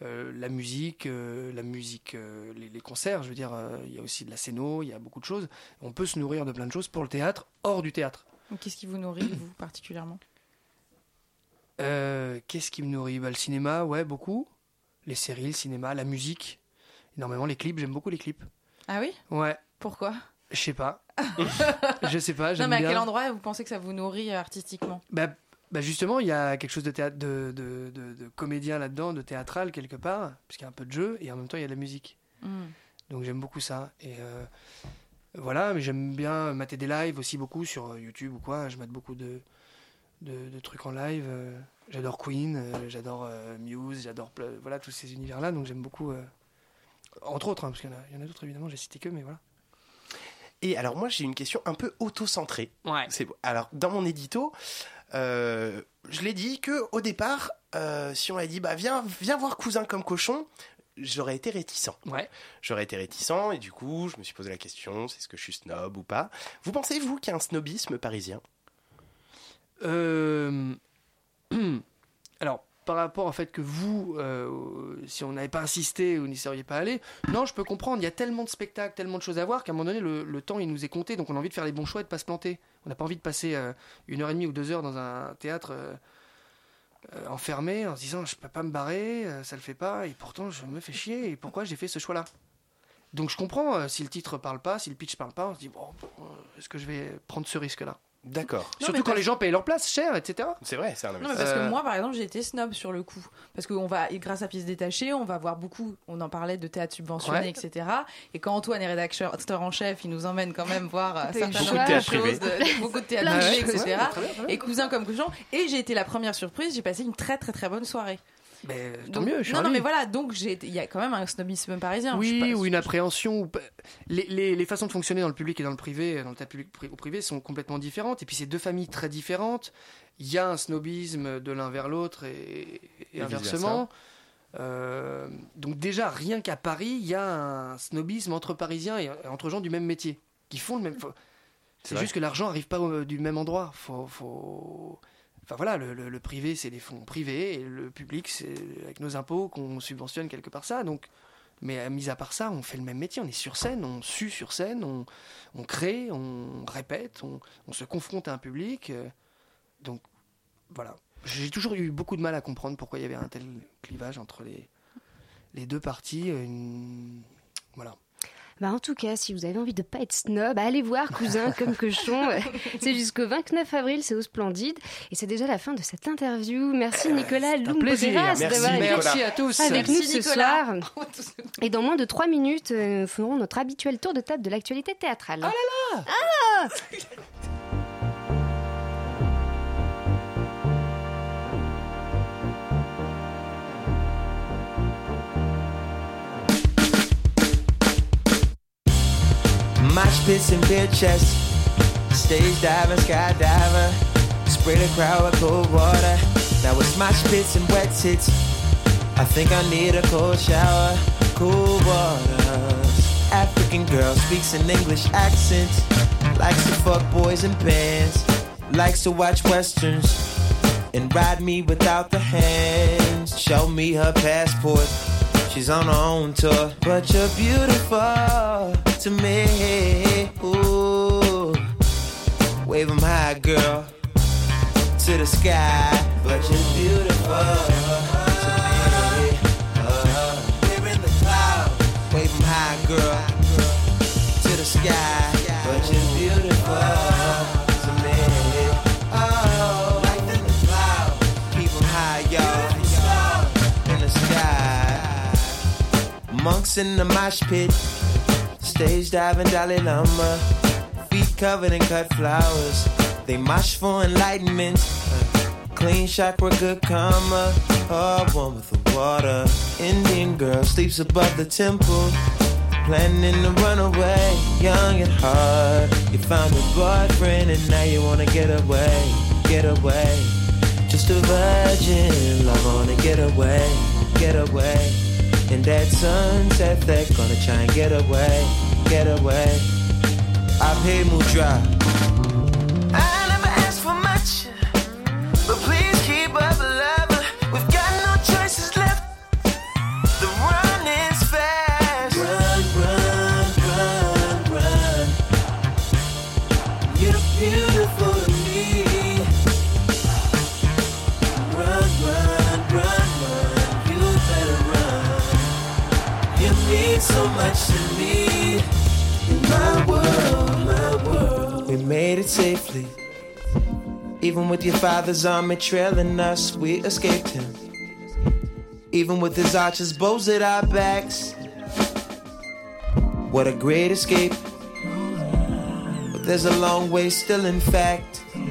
euh, la musique, euh, la musique, euh, les, les concerts. Je veux dire, il y a aussi de la scéno, il y a beaucoup de choses. On peut se nourrir de plein de choses pour le théâtre, hors du théâtre. Qu'est-ce qui vous nourrit, vous, particulièrement? Qu'est-ce qui me nourrit? Bah, Le cinéma, ouais, beaucoup. Les séries, le cinéma, la musique, énormément. Les clips, j'aime beaucoup les clips. Ah oui? Ouais. Pourquoi? Je sais pas. je sais pas. Non, mais à bien. quel endroit vous pensez que ça vous nourrit artistiquement? Bah, bah, justement, il y a quelque chose de théâtre, de, de, de- de comédien là-dedans, de théâtral quelque part, puisqu'il y a un peu de jeu et en même temps il y a de la musique. Hmm. Donc j'aime beaucoup ça. Et euh, voilà, mais j'aime bien mater des lives aussi beaucoup sur euh, YouTube ou quoi. Je mate beaucoup de, de, de trucs en live. euh, J'adore Queen, j'adore euh, Muse, j'adore voilà tous ces univers-là. Donc j'aime beaucoup, euh, entre autres, hein, parce qu'il y en a, a d'autres évidemment. J'ai cité que, mais voilà. Et alors moi j'ai une question un peu auto-centrée. Ouais. C'est alors dans mon édito, euh, je l'ai dit que au départ, euh, si on a dit bah viens viens voir cousin comme cochon, j'aurais été réticent. Ouais. J'aurais été réticent et du coup, je me suis posé la question, c'est ce que je suis snob ou pas Vous pensez, vous, qu'il y a un snobisme parisien? Euh, Alors, par rapport au fait que vous, euh, si on n'avait pas insisté, vous n'y seriez pas allé, non, je peux comprendre. Il y a tellement de spectacles, tellement de choses à voir qu'à un moment donné, le, temps, il nous est compté. Donc, on a envie de faire les bons choix et de pas se planter. On n'a pas envie de passer euh, une heure et demie ou deux heures dans un théâtre euh, enfermé en se disant je peux pas me barrer, ça le fait pas, et pourtant je me fais chier. Et pourquoi j'ai fait ce choix-là? Donc, je comprends si le titre parle pas, si le pitch parle pas, on se dit bon, est-ce que je vais prendre ce risque-là? D'accord. Surtout quand parce- les gens payent leur place cher, etc. C'est vrai, c'est un Non, mais parce que Euh, moi, par exemple, j'ai été snob sur le coup. Parce qu'on va, grâce à Pièces Détachées, on va voir beaucoup, on en parlait de théâtre subventionné, Ouais. etc. Et quand Antoine est rédacteur en chef, il nous emmène quand même voir euh, certaines Beaucoup de théâtre choses, privé. de- beaucoup de théâtre privé, etc. Ouais, très bien, très bien. Et cousin comme cousin. Et j'ai été la première surprise, j'ai passé une très très très bonne soirée. Mais tant Donc- mieux, je suis non, non, mais voilà, donc il y a quand même un snobisme parisien. Je Oui, pas- ou une appréhension. ou Les, les- les façons de fonctionner dans le public et dans le privé, dans le théâtre public ou privé, sont complètement différentes. Et puis c'est deux familles très différentes. Il y a un snobisme de l'un vers l'autre et, et Et inversement. Euh, donc déjà, rien qu'à Paris, il y a un snobisme entre Parisiens et et entre gens du même métier, qui font le même... C'est juste que l'argent n'arrive pas au- du même endroit. Faut, faut... Enfin voilà, le, privé, c'est des fonds privés, et le public, c'est avec nos impôts qu'on subventionne quelque part ça. Donc, mais euh, mis à part ça, on fait le même métier. On est sur scène, on sue sur scène, on, crée, on répète, on, se confronte à un public. euh, donc voilà. J'ai toujours eu beaucoup de mal à comprendre pourquoi il y avait un tel clivage entre les, deux parties. euh, Voilà. Bah en tout cas, si vous avez envie de pas être snob, allez voir Cousin comme cochon. c'est jusqu'au 29 avril, c'est au Splendide. Et c'est déjà la fin de cette interview. Merci Nicolas plaisir. Loumboteras Merci, d'avoir été Nicolas. Merci à tous. avec nous Merci, ce Nicolas. soir. Et dans moins de 3 minutes, euh, nous ferons notre habituel tour de table de l'actualité théâtrale. Mosh pits and beer chests, stage diving, skydiver, spray the crowd with cold water. Now it's mosh pits and wet tits. I think I need a cold shower, cool water. African girl speaks an English accent, likes to fuck boys in pants, likes to watch westerns and ride me without the hands. Show me her passport. She's on her own tour, but you're beautiful to me. Ooh, wave 'em high, girl, to the sky. But you're beautiful wave high, girl, to the sky. But you're beautiful Monks in the mosh pit, stage diving Dalai Lama, feet covered in cut flowers. They mosh for enlightenment. Clean chakra, good karma. Oh, one with the water. Indian girl sleeps above the temple. Planning to run away, young at heart. You found a boyfriend and now you wanna get away, get away. Just a virgin, love wanna get away, get away. In that sunset, they're gonna try and get away, get away. I pay Mudra. We made it safely. Even with your father's army trailing us, we escaped him. Even with his archers bows at our backs. What a great escape. But there's a long way still, in fact. We're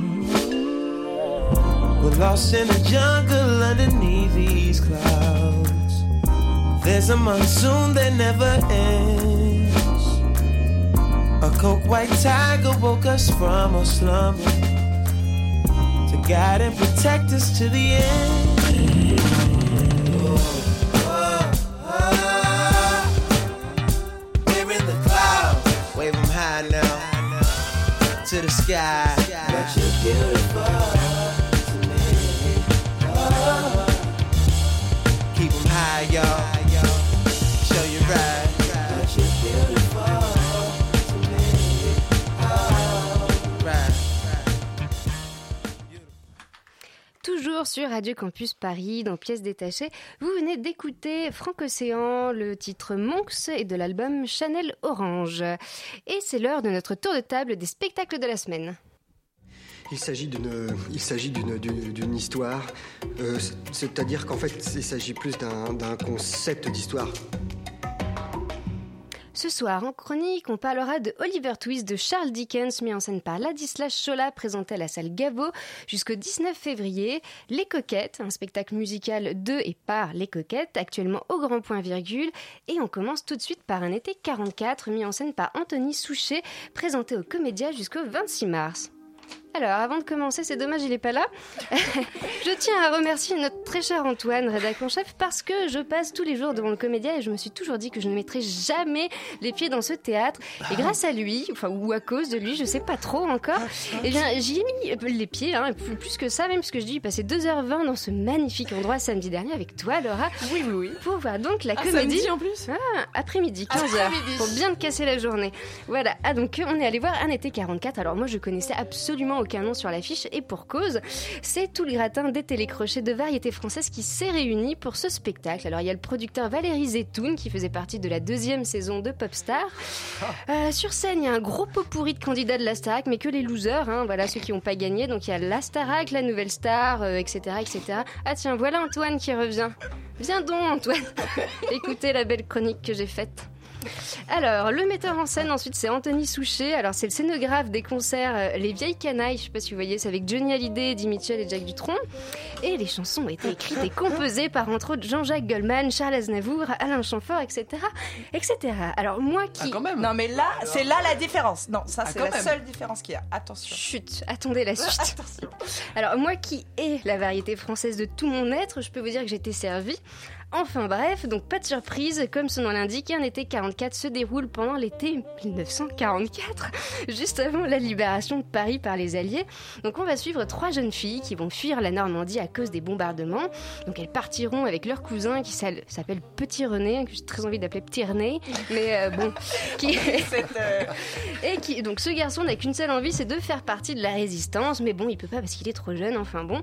lost in a jungle underneath these clouds. There's a monsoon that never ends. Coke white tiger woke us from our slumber to guide and protect us to the end. We're in the clouds, wave high now to the sky. Toujours sur Radio Campus Paris, dans Pièces détachées, vous venez d'écouter Franck Océan, le titre Monks et de l'album Chanel Orange. Et c'est l'heure de notre tour de table des spectacles de la semaine. Il s'agit d'une, histoire, euh, c'est- c'est-à-dire qu'en fait, il s'agit plus d'un concept d'histoire. Ce soir, en chronique, on parlera de Oliver Twist de Charles Dickens, mis en scène par Ladislas Chola, présenté à la salle Gaveau jusqu'au 19 février. Les Coquettes, un spectacle musical de et par Les Coquettes, actuellement au grand point virgule. Et on commence tout de suite par un été 44, mis en scène par Anthony Souchet, présenté au Comédia jusqu'au 26 mars. Alors, avant de commencer, c'est dommage, il n'est pas là. je tiens à remercier notre très cher Antoine, rédacteur en chef, parce que je passe tous les jours devant le comédien et je me suis toujours dit que je ne mettrais jamais les pieds dans ce théâtre. Et grâce à lui, enfin, ou à cause de lui, je sais pas trop encore, eh bien, j'y ai mis les pieds, hein, plus, que ça même, parce que je dis, j'ai passé 2h20 dans ce magnifique endroit samedi dernier avec toi, Laura. Oui, oui, oui. Pour voir donc la Ah, comédie. en plus? Ah, après-midi, 15h. Après-midi. Pour bien te casser la journée. Voilà. Ah, donc, on est allé voir un été 44. Alors, moi, je connaissais absolument aucun nom sur l'affiche et pour cause, c'est tout le gratin des télécrochets de variété française qui s'est réuni pour ce spectacle. Alors, il y a le producteur Valérie Zetoun qui faisait partie de la deuxième saison de Popstar. Euh, sur scène, il y a un gros pot pourri de candidats de la Starac, mais que les losers, hein, voilà ceux qui n'ont pas gagné. Donc, il y a la Starac, la nouvelle star, euh, etc., etc. Ah, tiens, voilà Antoine qui revient. Viens donc, Antoine. Écoutez la belle chronique que j'ai faite. Alors, le metteur en scène, ensuite, c'est Anthony Souchet. Alors, c'est le scénographe des concerts euh, Les Vieilles Canailles. Je sais pas si vous voyez, c'est avec Johnny Hallyday, Eddie Mitchell et Jack Dutronc. Et les chansons ont été écrites et composées par, entre autres, Jean-Jacques Goldman, Charles Aznavour, Alain Chamfort, etc., etc. Alors, moi qui... Non, mais là, c'est là la différence. Non, ça, Ah, c'est quand la même. seule différence qu'il y a. Attention. Chut, attendez la suite. Alors moi qui ai la variété française de tout mon être, je peux vous dire que j'ai été servie. Enfin bref, donc pas de surprise, comme son nom l'indique, un été 44 se déroule pendant l'été 1944, juste avant la libération de Paris par les Alliés. Donc on va suivre trois jeunes filles qui vont fuir la Normandie à cause des bombardements. Donc elles partiront avec leur cousin qui s'appelle Petit René, que j'ai très envie d'appeler Petit René, mais euh, bon, qui... Et qui, donc ce garçon n'a qu'une seule envie, c'est de faire partie de la résistance, mais bon, il peut pas parce qu'il est trop jeune, enfin bon.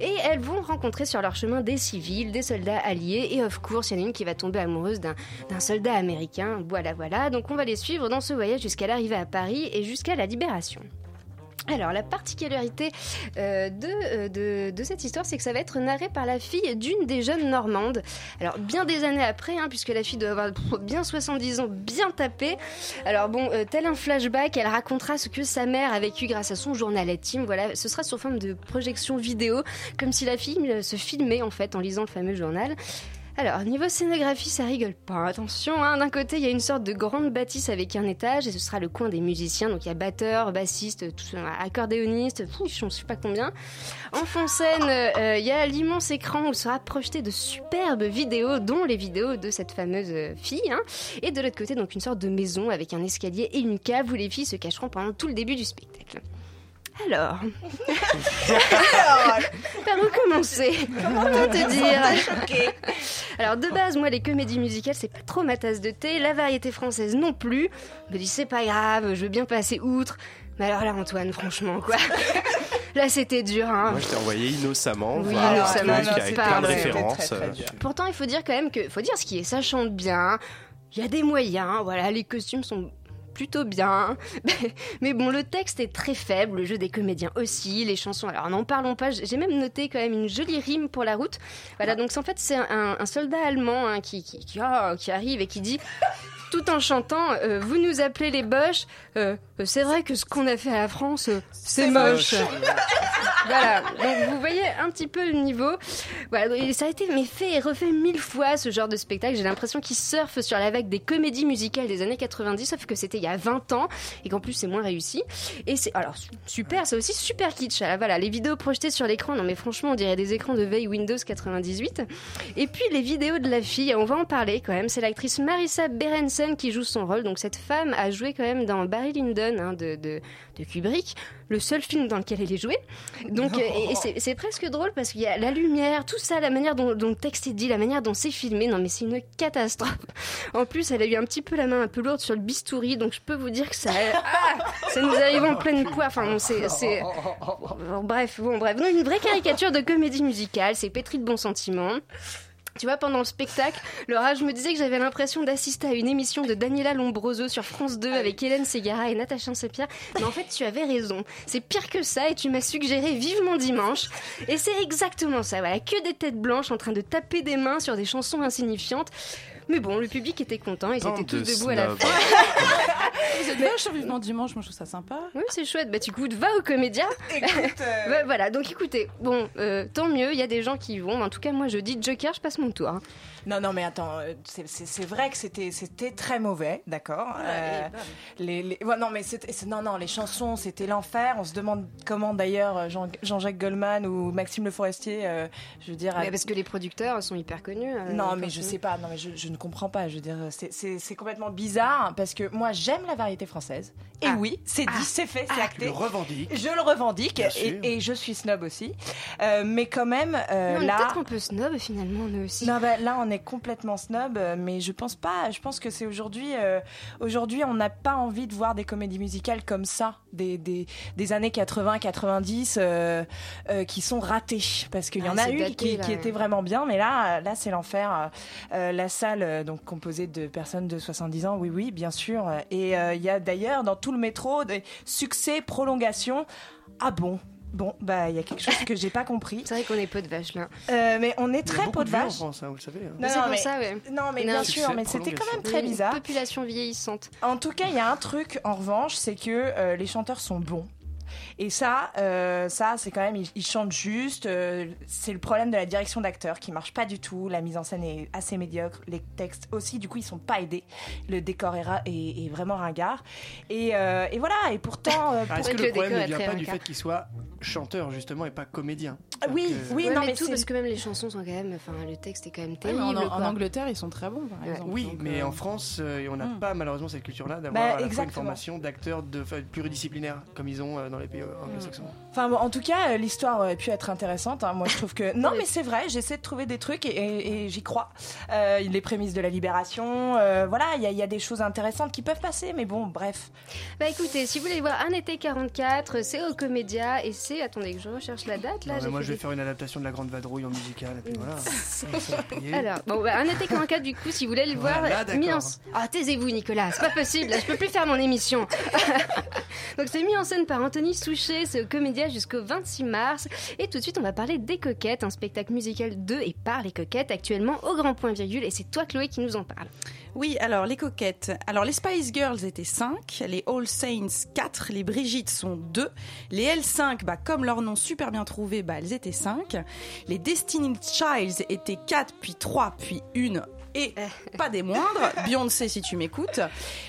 Et elles vont rencontrer sur leur chemin des civils, des soldats alliés, et of course, il y en a une qui va tomber amoureuse d'un soldat américain. Voilà, voilà. Donc on va les suivre dans ce voyage jusqu'à l'arrivée à Paris et jusqu'à la libération. Alors, la particularité euh, de, euh, de, de cette histoire, c'est que ça va être narré par la fille d'une des jeunes Normandes. Alors, bien des années après, hein, puisque la fille doit avoir bien 70 ans, bien tapé. Alors, bon, euh, tel un flashback, elle racontera ce que sa mère a vécu grâce à son journal intime. Voilà, ce sera sous forme de projection vidéo, comme si la fille se filmait en fait en lisant le fameux journal. Alors, niveau scénographie, ça rigole pas. Attention, hein, d'un côté, il y a une sorte de grande bâtisse avec un étage, et ce sera le coin des musiciens. Donc, il y a batteur, bassiste, tout, accordéoniste, je ne sais pas combien. En fond scène, euh, il y a l'immense écran où sera projeté de superbes vidéos, dont les vidéos de cette fameuse fille. hein. Et de l'autre côté, donc, une sorte de maison avec un escalier et une cave où les filles se cacheront pendant tout le début du spectacle. Alors, par où commencer? Comment te dire Alors de base, moi les comédies musicales c'est pas trop ma tasse de thé, la variété française non plus. Je me dis c'est pas grave, je veux bien passer outre. Mais alors là Antoine, franchement quoi. Là c'était dur hein. Moi, je t'ai envoyé innocemment. Oui, innocemment, non, avec c'est plein pas de références. Pourtant, il faut dire quand même que, faut dire ce qui est, ça chante bien. Il y a des moyens, voilà, les costumes sont plutôt bien. Mais bon, le texte est très faible, le jeu des comédiens aussi, les chansons. Alors, n'en parlons pas. J'ai même noté quand même une jolie rime pour la route. Voilà, donc en fait, c'est un, un soldat allemand hein, qui, qui, qui, ah, qui arrive et qui dit. Tout en chantant, euh, vous nous appelez les boches. euh, c'est vrai que ce qu'on a fait à la France, euh, c'est C'est moche. moche. voilà, donc vous voyez un petit peu le niveau. Voilà, ça a été mais fait et refait mille fois ce genre de spectacle. J'ai l'impression qu'ils surfent sur la vague des comédies musicales des années 90, sauf que c'était il y a 20 ans et qu'en plus c'est moins réussi. Et c'est alors su- super, c'est aussi super kitsch. Ah, Voilà, les vidéos projetées sur l'écran, non mais franchement, on dirait des écrans de veille Windows 98. Et puis les vidéos de la fille, on va en parler quand même. C'est l'actrice Marissa Berenson qui joue son rôle. Donc cette femme a joué quand même dans Barry Lyndon hein, de, de, de Kubrick, le seul film dans lequel elle est jouée. Donc, euh, et, et c'est- presque drôle parce qu'il y a la lumière, tout ça, la manière dont, dont le texte est dit, la manière dont c'est filmé. Non, mais c'est une catastrophe. En plus, elle a eu un petit peu la main un peu lourde sur le bistouri, donc je peux vous dire que ça, ah, ça nous arrive en pleine poire. Enfin, bon, c'est, bref, bon, bref, Non, une vraie caricature de comédie musicale. C'est pétri de bons sentiments. Tu vois, pendant le spectacle, Laura, je me disais que j'avais l'impression d'assister à une émission de Daniela Lombroso sur France 2 avec Hélène Ségara et Natacha Saint-Pierre. Mais en fait, tu avais raison. C'est pire que ça et tu m'as suggéré Vivement Dimanche. Et c'est exactement ça, voilà. Que des têtes blanches en train de taper des mains sur des chansons insignifiantes. Mais bon, le public était content, ils Bande étaient tous de debout à la fin. Vous êtes sur Vivement Dimanche, moi je trouve ça sympa. Oui, c'est chouette. Bah, tu écoutes, va au comédien. euh, Ouais, voilà, donc écoutez, bon, euh, tant mieux, il y a des gens qui y vont. En tout cas, moi, je dis Joker, je passe mon tour. hein. Non, non, mais attends, euh, c'est- vrai que c'était c'était très mauvais, d'accord. Euh, les, les- ouais, non, mais non, non, les chansons, c'était l'enfer. On se demande comment d'ailleurs euh, Jean- Jean-Jacques Goldman ou Maxime Le Forestier, euh, je veux dire. Mais parce que les producteurs sont hyper connus. euh, Non, mais je sais pas. Non, mais je, je ne comprends pas. Je veux dire, c'est- complètement bizarre parce que moi, j'aime la variété française. Et Ah. oui, c'est dit, c'est fait, c'est acté. Le revendique. Je le revendique et, et je suis snob aussi. Euh, mais quand même, euh, Non, là. peut-être un peu snob finalement, nous aussi. Non, bah, là, on est complètement snob, mais je pense pas. Je pense que c'est aujourd'hui. euh, aujourd'hui, on n'a pas envie de voir des comédies musicales comme ça, des, des, des années 80-90 euh, euh, qui sont ratées. Parce qu'il y Ah, en a daté, qui, là, qui ouais. étaient vraiment bien, mais là, là c'est l'enfer. Euh, la salle, euh, donc composée de personnes de 70 ans, oui, oui, bien sûr. Et euh, il y a d'ailleurs dans tout le métro des succès, prolongations. Ah bon? Bon, bah, il y a quelque chose que j'ai pas compris. C'est vrai qu'on est peu de vaches là. Euh, mais on est très pot de vieux en. France, hein, vous le savez. hein. Non, mais- ça, ouais. Non, mais Non, bien sûr, mais c'était quand même très une bizarre. Population vieillissante. En tout cas, il y a un truc, en revanche, c'est que euh, les chanteurs sont bons. Et ça, euh, ça c'est quand même, ils, ils chantent juste. euh, c'est le problème de la direction d'acteurs qui marche pas du tout. La mise en scène est assez médiocre. Les textes aussi, du coup, ils sont pas aidés. Le décor est, ra- est- est vraiment ringard. Et, euh, et voilà. Et pourtant, euh, Ah, Est-ce que que le le problème décor ne vient pas du ringard. fait qu'il soit chanteur justement et pas comédien Ah oui, oui, Ouais, non, mais, mais tout c'est- parce que même les chansons sont quand même. Enfin, le texte est quand même Ouais, terrible. en, en quoi. Angleterre, ils sont très bons, par exemple. Oui, Donc, mais euh, en France, euh, on n'a Hmm. pas malheureusement cette culture-là d'avoir Bah, à la fois une formation d'acteurs de, enfin, pluridisciplinaires comme ils ont euh, dans les pays euh, anglo-saxons. Enfin bon, en tout cas, euh, l'histoire aurait pu être intéressante. hein. Moi, je trouve que non, mais c'est vrai. J'essaie de trouver des trucs et, et- et j'y crois. Euh, les prémices de la libération, euh, voilà, il y, a- il y a des choses intéressantes qui peuvent passer. Mais bon, bref. Bah écoutez, si vous voulez voir Un été 44, c'est au Comédia et c'est. Attendez que je recherche la date là. Non, mais j'ai moi, je vais des- faire une adaptation de La Grande Vadrouille en musical et puis voilà. Alors, bon, bah, un été 44 du coup, si vous voulez le voir, Voilà, mis en... Ah, taisez-vous Nicolas, c'est pas possible, là, je peux plus faire mon émission. Donc c'est mis en scène par Anthony Souchet, c'est au Comédia jusqu'au 26 mars. Et tout de suite, on va parler des Coquettes, un spectacle musical de et par les Coquettes, actuellement au grand point virgule. Et c'est toi Chloé qui nous en parle. Oui, alors les coquettes. Alors les Spice Girls étaient 5, les All Saints 4, les Brigitte sont 2, les L5, bah, comme leur nom super bien trouvé, bah, elles étaient 5, les Destiny Childs étaient 4, puis 3, puis 1 et pas des moindres, Beyoncé si tu m'écoutes.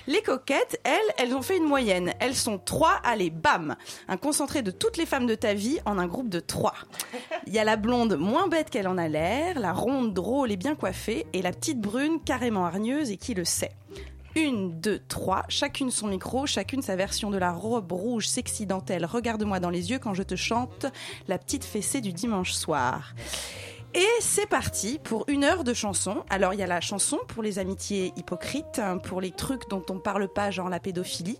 Les coquettes, elles, elles ont fait une moyenne. Elles sont 3, allez, bam Un concentré de toutes les femmes de ta vie en un groupe de 3. Il y a la blonde moins bête qu'elle en a l'air, la ronde drôle et bien coiffée, et la petite brune carrément hargneuse et qui le sait. Une, deux, trois, chacune son micro, chacune sa version de la robe rouge sexy dentelle. Regarde-moi dans les yeux quand je te chante la petite fessée du dimanche soir. Et c'est parti pour une heure de chanson. Alors il y a la chanson pour les amitiés hypocrites, hein, pour les trucs dont on parle pas, genre la pédophilie.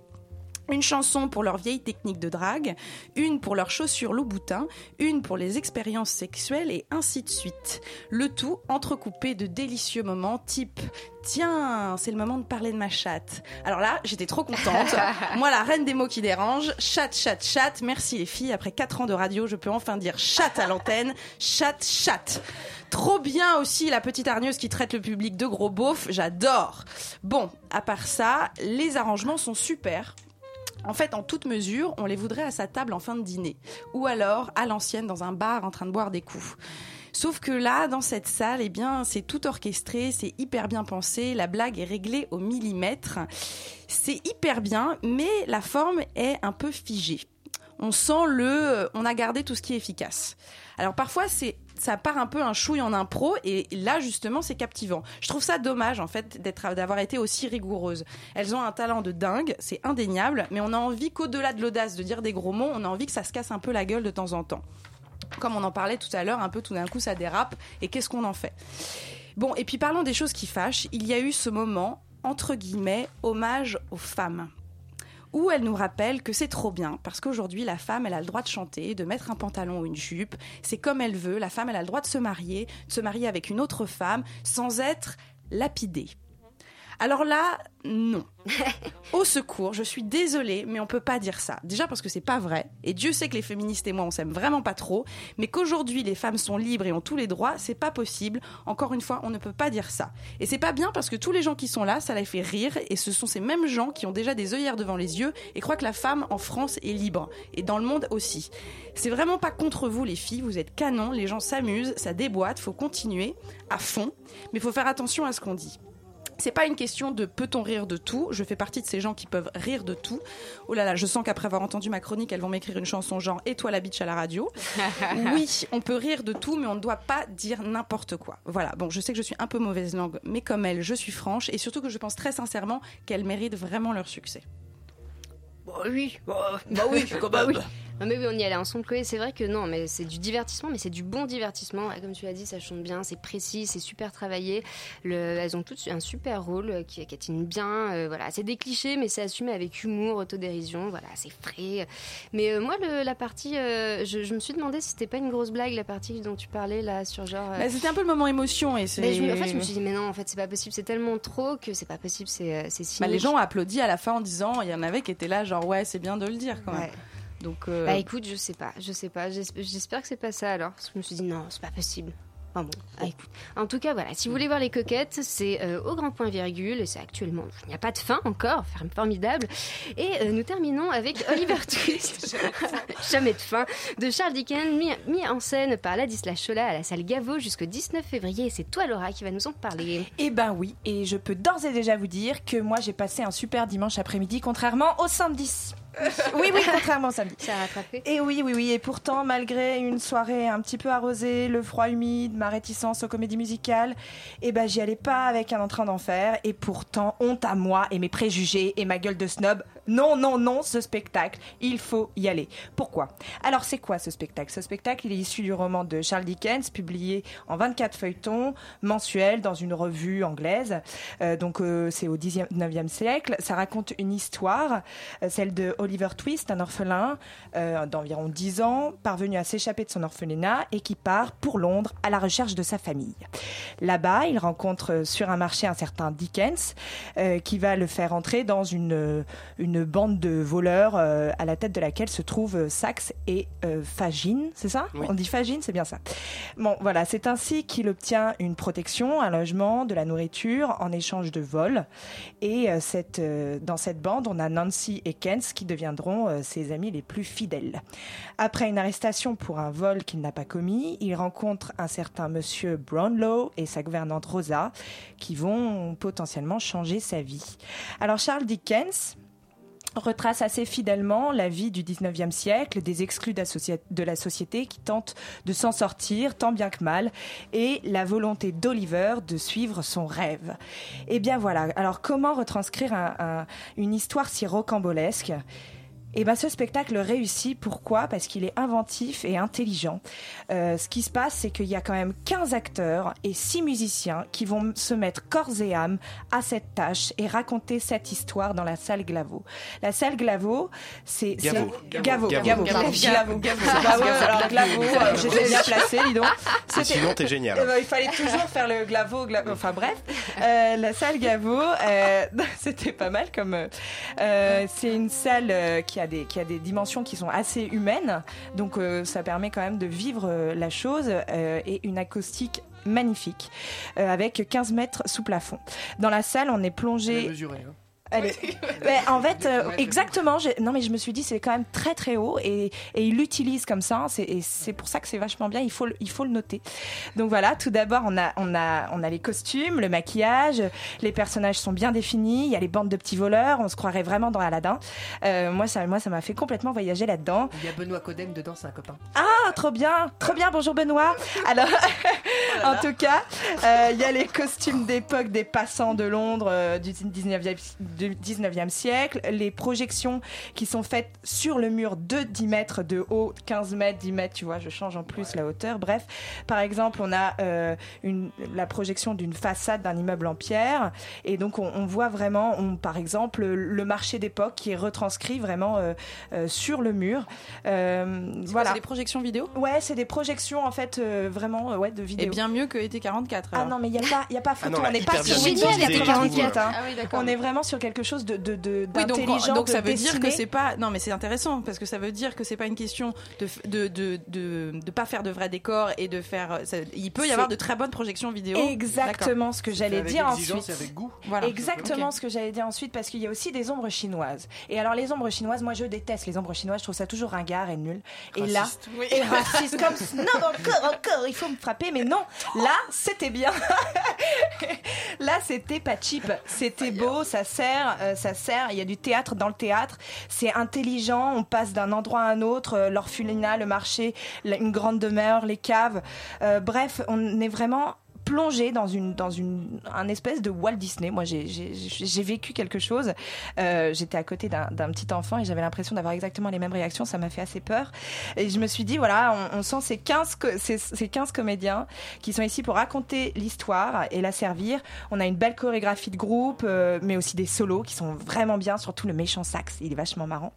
Une chanson pour leurs vieilles techniques de drague, une pour leurs chaussures Louboutin, une pour les expériences sexuelles et ainsi de suite. Le tout entrecoupé de délicieux moments type Tiens, c'est le moment de parler de ma chatte. Alors là, j'étais trop contente. Moi, la reine des mots qui dérangent, chatte, chatte, chatte. Merci les filles, après 4 ans de radio, je peux enfin dire chatte à l'antenne. Chatte, chatte. Trop bien aussi la petite hargneuse qui traite le public de gros beauf, j'adore. Bon, à part ça, les arrangements sont super. En fait, en toute mesure, on les voudrait à sa table en fin de dîner, ou alors à l'ancienne dans un bar en train de boire des coups. Sauf que là, dans cette salle, eh bien, c'est tout orchestré, c'est hyper bien pensé, la blague est réglée au millimètre. C'est hyper bien, mais la forme est un peu figée. On sent le, euh, on a gardé tout ce qui est efficace. Alors parfois, c'est ça part un peu un chouille en impro et là justement c'est captivant. Je trouve ça dommage en fait d'avoir été aussi rigoureuse. Elles ont un talent de dingue, c'est indéniable, mais on a envie qu'au-delà de l'audace de dire des gros mots, on a envie que ça se casse un peu la gueule de temps en temps. Comme on en parlait tout à l'heure, un peu tout d'un coup ça dérape et qu'est-ce qu'on en fait? Bon, et puis parlons des choses qui fâchent. Il y a eu ce moment entre guillemets hommage aux femmes où elle nous rappelle que c'est trop bien, parce qu'aujourd'hui, la femme, elle a le droit de chanter, de mettre un pantalon ou une jupe, c'est comme elle veut, la femme, elle a le droit de se marier, de se marier avec une autre femme, sans être lapidée. Alors là, non. Au secours, je suis désolée, mais on peut pas dire ça. Déjà parce que c'est pas vrai, et Dieu sait que les féministes et moi on s'aime vraiment pas trop, mais qu'aujourd'hui les femmes sont libres et ont tous les droits, c'est pas possible. Encore une fois, on ne peut pas dire ça. Et c'est pas bien parce que tous les gens qui sont là, ça les fait rire, et ce sont ces mêmes gens qui ont déjà des œillères devant les yeux et croient que la femme en France est libre, et dans le monde aussi. C'est vraiment pas contre vous les filles, vous êtes canon, les gens s'amusent, ça déboîte, faut continuer à fond, mais faut faire attention à ce qu'on dit. C'est pas une question de peut-on rire de tout. Je fais partie de ces gens qui peuvent rire de tout. Oh là là, je sens qu'après avoir entendu ma chronique, elles vont m'écrire une chanson genre Et toi la bitch à la radio? oui, on peut rire de tout, mais on ne doit pas dire n'importe quoi. Voilà. Bon, je sais que je suis un peu mauvaise langue, mais comme elle, je suis franche et surtout que je pense très sincèrement qu'elles méritent vraiment leur succès. Bah oui, bah, Bah oui, quand bah oui. Non, mais oui, on y allait ensemble, Chloé. C'est vrai que non, mais c'est du divertissement, mais c'est du bon divertissement. Comme tu l'as dit, ça chante bien, c'est précis, c'est super travaillé. Le, elles ont toutes un super rôle euh, qui, qui atteignent bien. euh, voilà, c'est des clichés, mais c'est assumé avec humour, autodérision. Voilà, c'est frais. Mais euh, moi, le- la partie, euh, je, je me suis demandé si c'était pas une grosse blague, la partie dont tu parlais là sur genre. Bah, C'était un peu le moment émotion et c'est. me- en fait, je me suis dit, mais non, en fait, c'est pas possible, c'est tellement trop que c'est pas possible, c'est c'est Bah, les gens ont applaudi à la fin en disant, il y en avait qui étaient là, genre ouais, c'est bien de le dire quand même. Donc, euh, Bah écoute, je sais pas, je sais pas. J'espère que c'est pas ça alors. Parce que je me suis dit non, c'est pas possible. Enfin bon, ah, écoute. En tout cas, voilà, si vous voulez voir les coquettes, c'est euh, au grand point virgule, et c'est actuellement, il n'y a pas de fin encore, ferme formidable. Et euh, nous terminons avec Oliver Twist, jamais de fin, de Charles Dickens, mis, mis en scène par Ladislas Chola à la salle Gaveau jusqu'au 19 février. Et c'est toi, Laura, qui va nous en parler. Eh ben oui, et je peux d'ores et déjà vous dire que moi j'ai passé un super dimanche après-midi, contrairement au samedi. Oui, oui, contrairement au samedi. Ça a rattrapé Et oui, oui, oui, et pourtant, malgré une soirée un petit peu arrosée, le froid humide, ma réticence aux comédies musicales, eh ben j'y allais pas avec un entrain d'enfer, et pourtant, honte à moi et mes préjugés et ma gueule de snob. Non, non, non, ce spectacle, il faut y aller. Pourquoi? Alors, c'est quoi ce spectacle? Ce spectacle, il est issu du roman de Charles Dickens, publié en 24 feuilletons mensuels dans une revue anglaise. Euh, donc, euh, c'est au 19e siècle. Ça raconte une histoire, euh, celle de Oliver Twist, un orphelin d'environ 10 ans, parvenu à s'échapper de son orphelinat et qui part pour Londres à la recherche de sa famille. Là-bas, il rencontre sur un marché un certain Dickens qui va le faire entrer dans une, une bande de voleurs euh, à la tête de laquelle se trouvent euh, Saxe et euh, Fagin, c'est ça Oui. On dit Fagin, c'est bien ça. Bon, voilà, c'est ainsi qu'il obtient une protection, un logement, de la nourriture en échange de vols. Et cette, dans cette bande, on a Nancy et Kens qui deviendront ses amis les plus fidèles. Après une arrestation pour un vol qu'il n'a pas commis, il rencontre un certain monsieur Brownlow et sa gouvernante Rosa qui vont potentiellement changer sa vie. Alors Charles Dickens retrace assez fidèlement la vie du 19e siècle, des exclus de la société qui tentent de s'en sortir tant bien que mal, et la volonté d'Oliver de suivre son rêve. Et bien voilà, alors comment retranscrire un- un- une histoire si rocambolesque? Et ben ce spectacle réussit. Pourquoi? Parce qu'il est inventif et intelligent. Euh, ce qui se passe, c'est qu'il y a quand même 15 acteurs et 6 musiciens qui vont se mettre corps et âme à cette tâche et raconter cette histoire dans la salle Glavo. La salle Glavo, c'est... Gavo. Gavo. Gavo. Gavo. Gavo. Glavo. Ouais, alors Glavo, euh, j'étais bien placé, dis donc. Et sinon, t'es génial. Eh ben, il fallait toujours faire le glavo, glavo. Enfin bref, Euh, la salle Gavo, euh, c'était pas mal comme. euh, euh, c'est une salle qui a des qui a des dimensions qui sont assez humaines, donc euh, ça permet quand même de vivre euh, la chose euh, et une acoustique magnifique avec 15 mètres sous plafond. Dans la salle, on est plongé. Elle est- Mais en fait, euh, exactement. j'ai- Non, mais je me suis dit, c'est quand même très très haut et, et il l'utilise comme ça. c'est- Et c'est pour ça que c'est vachement bien. Il faut, le- il faut le noter. Donc voilà, tout d'abord, on a, on, a, on a les costumes, le maquillage, les personnages sont bien définis. Il y a les bandes de petits voleurs. On se croirait vraiment dans Aladdin. Euh, moi, ça moi, ça m'a fait complètement voyager là-dedans. Il y a Benoît Codem dedans, c'est un copain. Ah, trop bien, trop bien. Bonjour Benoît. Alors, en tout cas, euh, il y a les costumes d'époque des passants de Londres euh, du 19e, du 19e siècle, les projections qui sont faites sur le mur de 10 mètres de haut, 15 mètres, 10 mètres, tu vois, je change en plus la hauteur. Bref, par exemple, on a euh, une, la projection d'une façade d'un immeuble en pierre, et donc on, on voit vraiment, on, par exemple, le marché d'époque qui est retranscrit vraiment euh, euh, sur le mur. Euh, voilà. C'est des projections vidéo? Ouais, c'est des projections en fait euh, vraiment ouais, de Et vidéo. bien mieux que ET44. Ah non, mais il n'y a, pas- y a pas photo, non, là, on n'est pas sur Windows utilisé, 84. hein. Ah oui. On est vraiment sur quelque chose de, de, de- Oui, donc, ça de veut dire que c'est pas non mais c'est intéressant parce que ça veut dire que c'est pas une question de de de, de de pas faire de vrais décors et de faire ça- il peut y avoir de très bonnes projections vidéo Exactement ce que j'allais dire ensuite. et avec goût. Voilà. Exactement ce que j'allais dire ensuite parce qu'il y a aussi des ombres chinoises. Et alors les ombres chinoises, moi je déteste les ombres chinoises, je trouve ça toujours ringard et nul. Et là, Raciste. et raciste comme non encore encore, il faut me frapper mais non, là c'était bien. là c'était pas cheap, c'était beau, ça sert, euh, ça sert, il y a du théâtre dans le théâtre, c'est intelligent, on passe d'un endroit à un autre, euh, l'orphelinat, le marché, la- une grande demeure, les caves. Euh, bref, on est vraiment plongé dans une dans une un espèce de Walt Disney. Moi, j'ai vécu quelque chose. Euh, J'étais à côté d'un petit enfant et j'avais l'impression d'avoir exactement les mêmes réactions. Ça m'a fait assez peur. Et je me suis dit voilà, on, on sent ces 15 co- ces, ces 15 comédiens qui sont ici pour raconter l'histoire et la servir. On a une belle chorégraphie de groupe, euh, mais aussi des solos qui sont vraiment bien. Surtout le méchant sax, il est vachement marrant,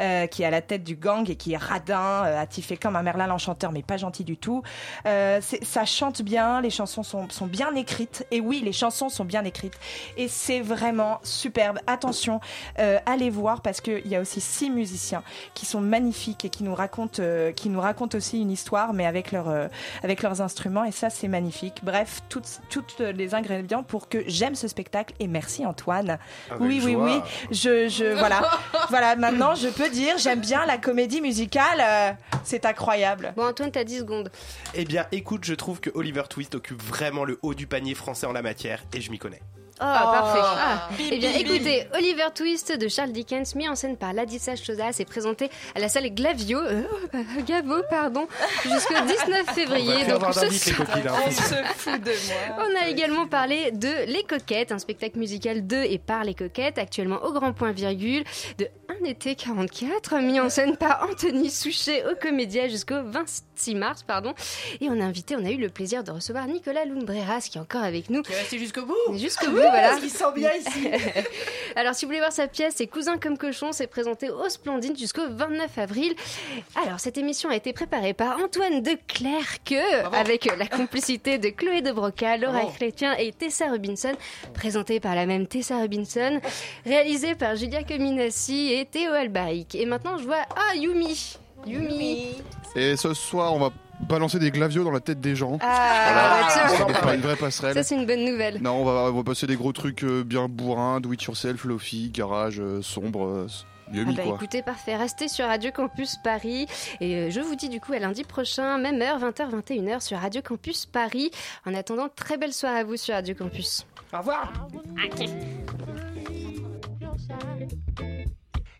euh, qui est à la tête du gang et qui est radin, euh, attifé comme un Merlin l'enchanteur, mais pas gentil du tout. Euh, ça chante bien, les chansons sont bien écrites. Et oui, les chansons sont bien écrites. Et c'est vraiment superbe. Attention, euh, allez voir parce qu'il y a aussi six musiciens qui sont magnifiques et qui nous racontent, euh, qui nous racontent aussi une histoire, mais avec, leur, euh, avec leurs instruments. Et ça, c'est magnifique. Bref, toutes, toutes les ingrédients pour que j'aime ce spectacle. Et merci Antoine. Avec oui, oui, joie. oui. Je, je, voilà. voilà, maintenant, je peux dire, j'aime bien la comédie musicale. euh, c'est incroyable. Bon, Antoine, t'as 10 secondes. Eh bien, écoute, je trouve que Oliver Twist occupe vraiment le haut du panier français en la matière et je m'y connais. Oh, parfait. Ah. Eh bien, écoutez, Oliver Twist de Charles Dickens, mis en scène par Ladissa Chosas, est présenté à la salle Glavio, euh, Gavo, pardon, jusqu'au 19 On février. va plus Donc, ce soir- hein. On se fout de moi. On a également parlé de Les Coquettes, un spectacle musical de et par les Coquettes, actuellement au grand point virgule, de Un été 44, mis en scène par Anthony Souchet au Comédia jusqu'au 26 mars, pardon. Et on a invité, on a eu le plaisir de recevoir Nicolas Lumbreras qui est encore avec nous. Qui est resté jusqu'au bout. Jusqu'au bout, voilà. Parce qu'il sent bien ici. Alors, si vous voulez voir sa pièce, c'est Cousins comme cochon, c'est présenté au Splendide jusqu'au 29 avril. Alors, cette émission a été préparée par Antoine de Clercq, avec la complicité de Chloé de Broca, Laura Bravo. Chrétien et Tessa Robinson, présentée par la même Tessa Robinson, réalisée par Julia Cominassi et Théo Albaric. Et maintenant, je vois, ah, Yumi. Yumi. Et ce soir, on va balancer des glavios dans la tête des gens. Ah, Ça tiens. va faire une vraie passerelle. Ça, c'est une bonne nouvelle. Non, on va, on va passer des gros trucs euh, bien bourrins, do it yourself, lofi, garage, euh, sombre, euh, mieux Ah bah quoi. écoutez, parfait. Restez sur Radio Campus Paris. Et euh, je vous dis du coup à lundi prochain, même heure, 20h, 21h sur Radio Campus Paris. En attendant, très belle soirée à vous sur Radio Campus. Au revoir.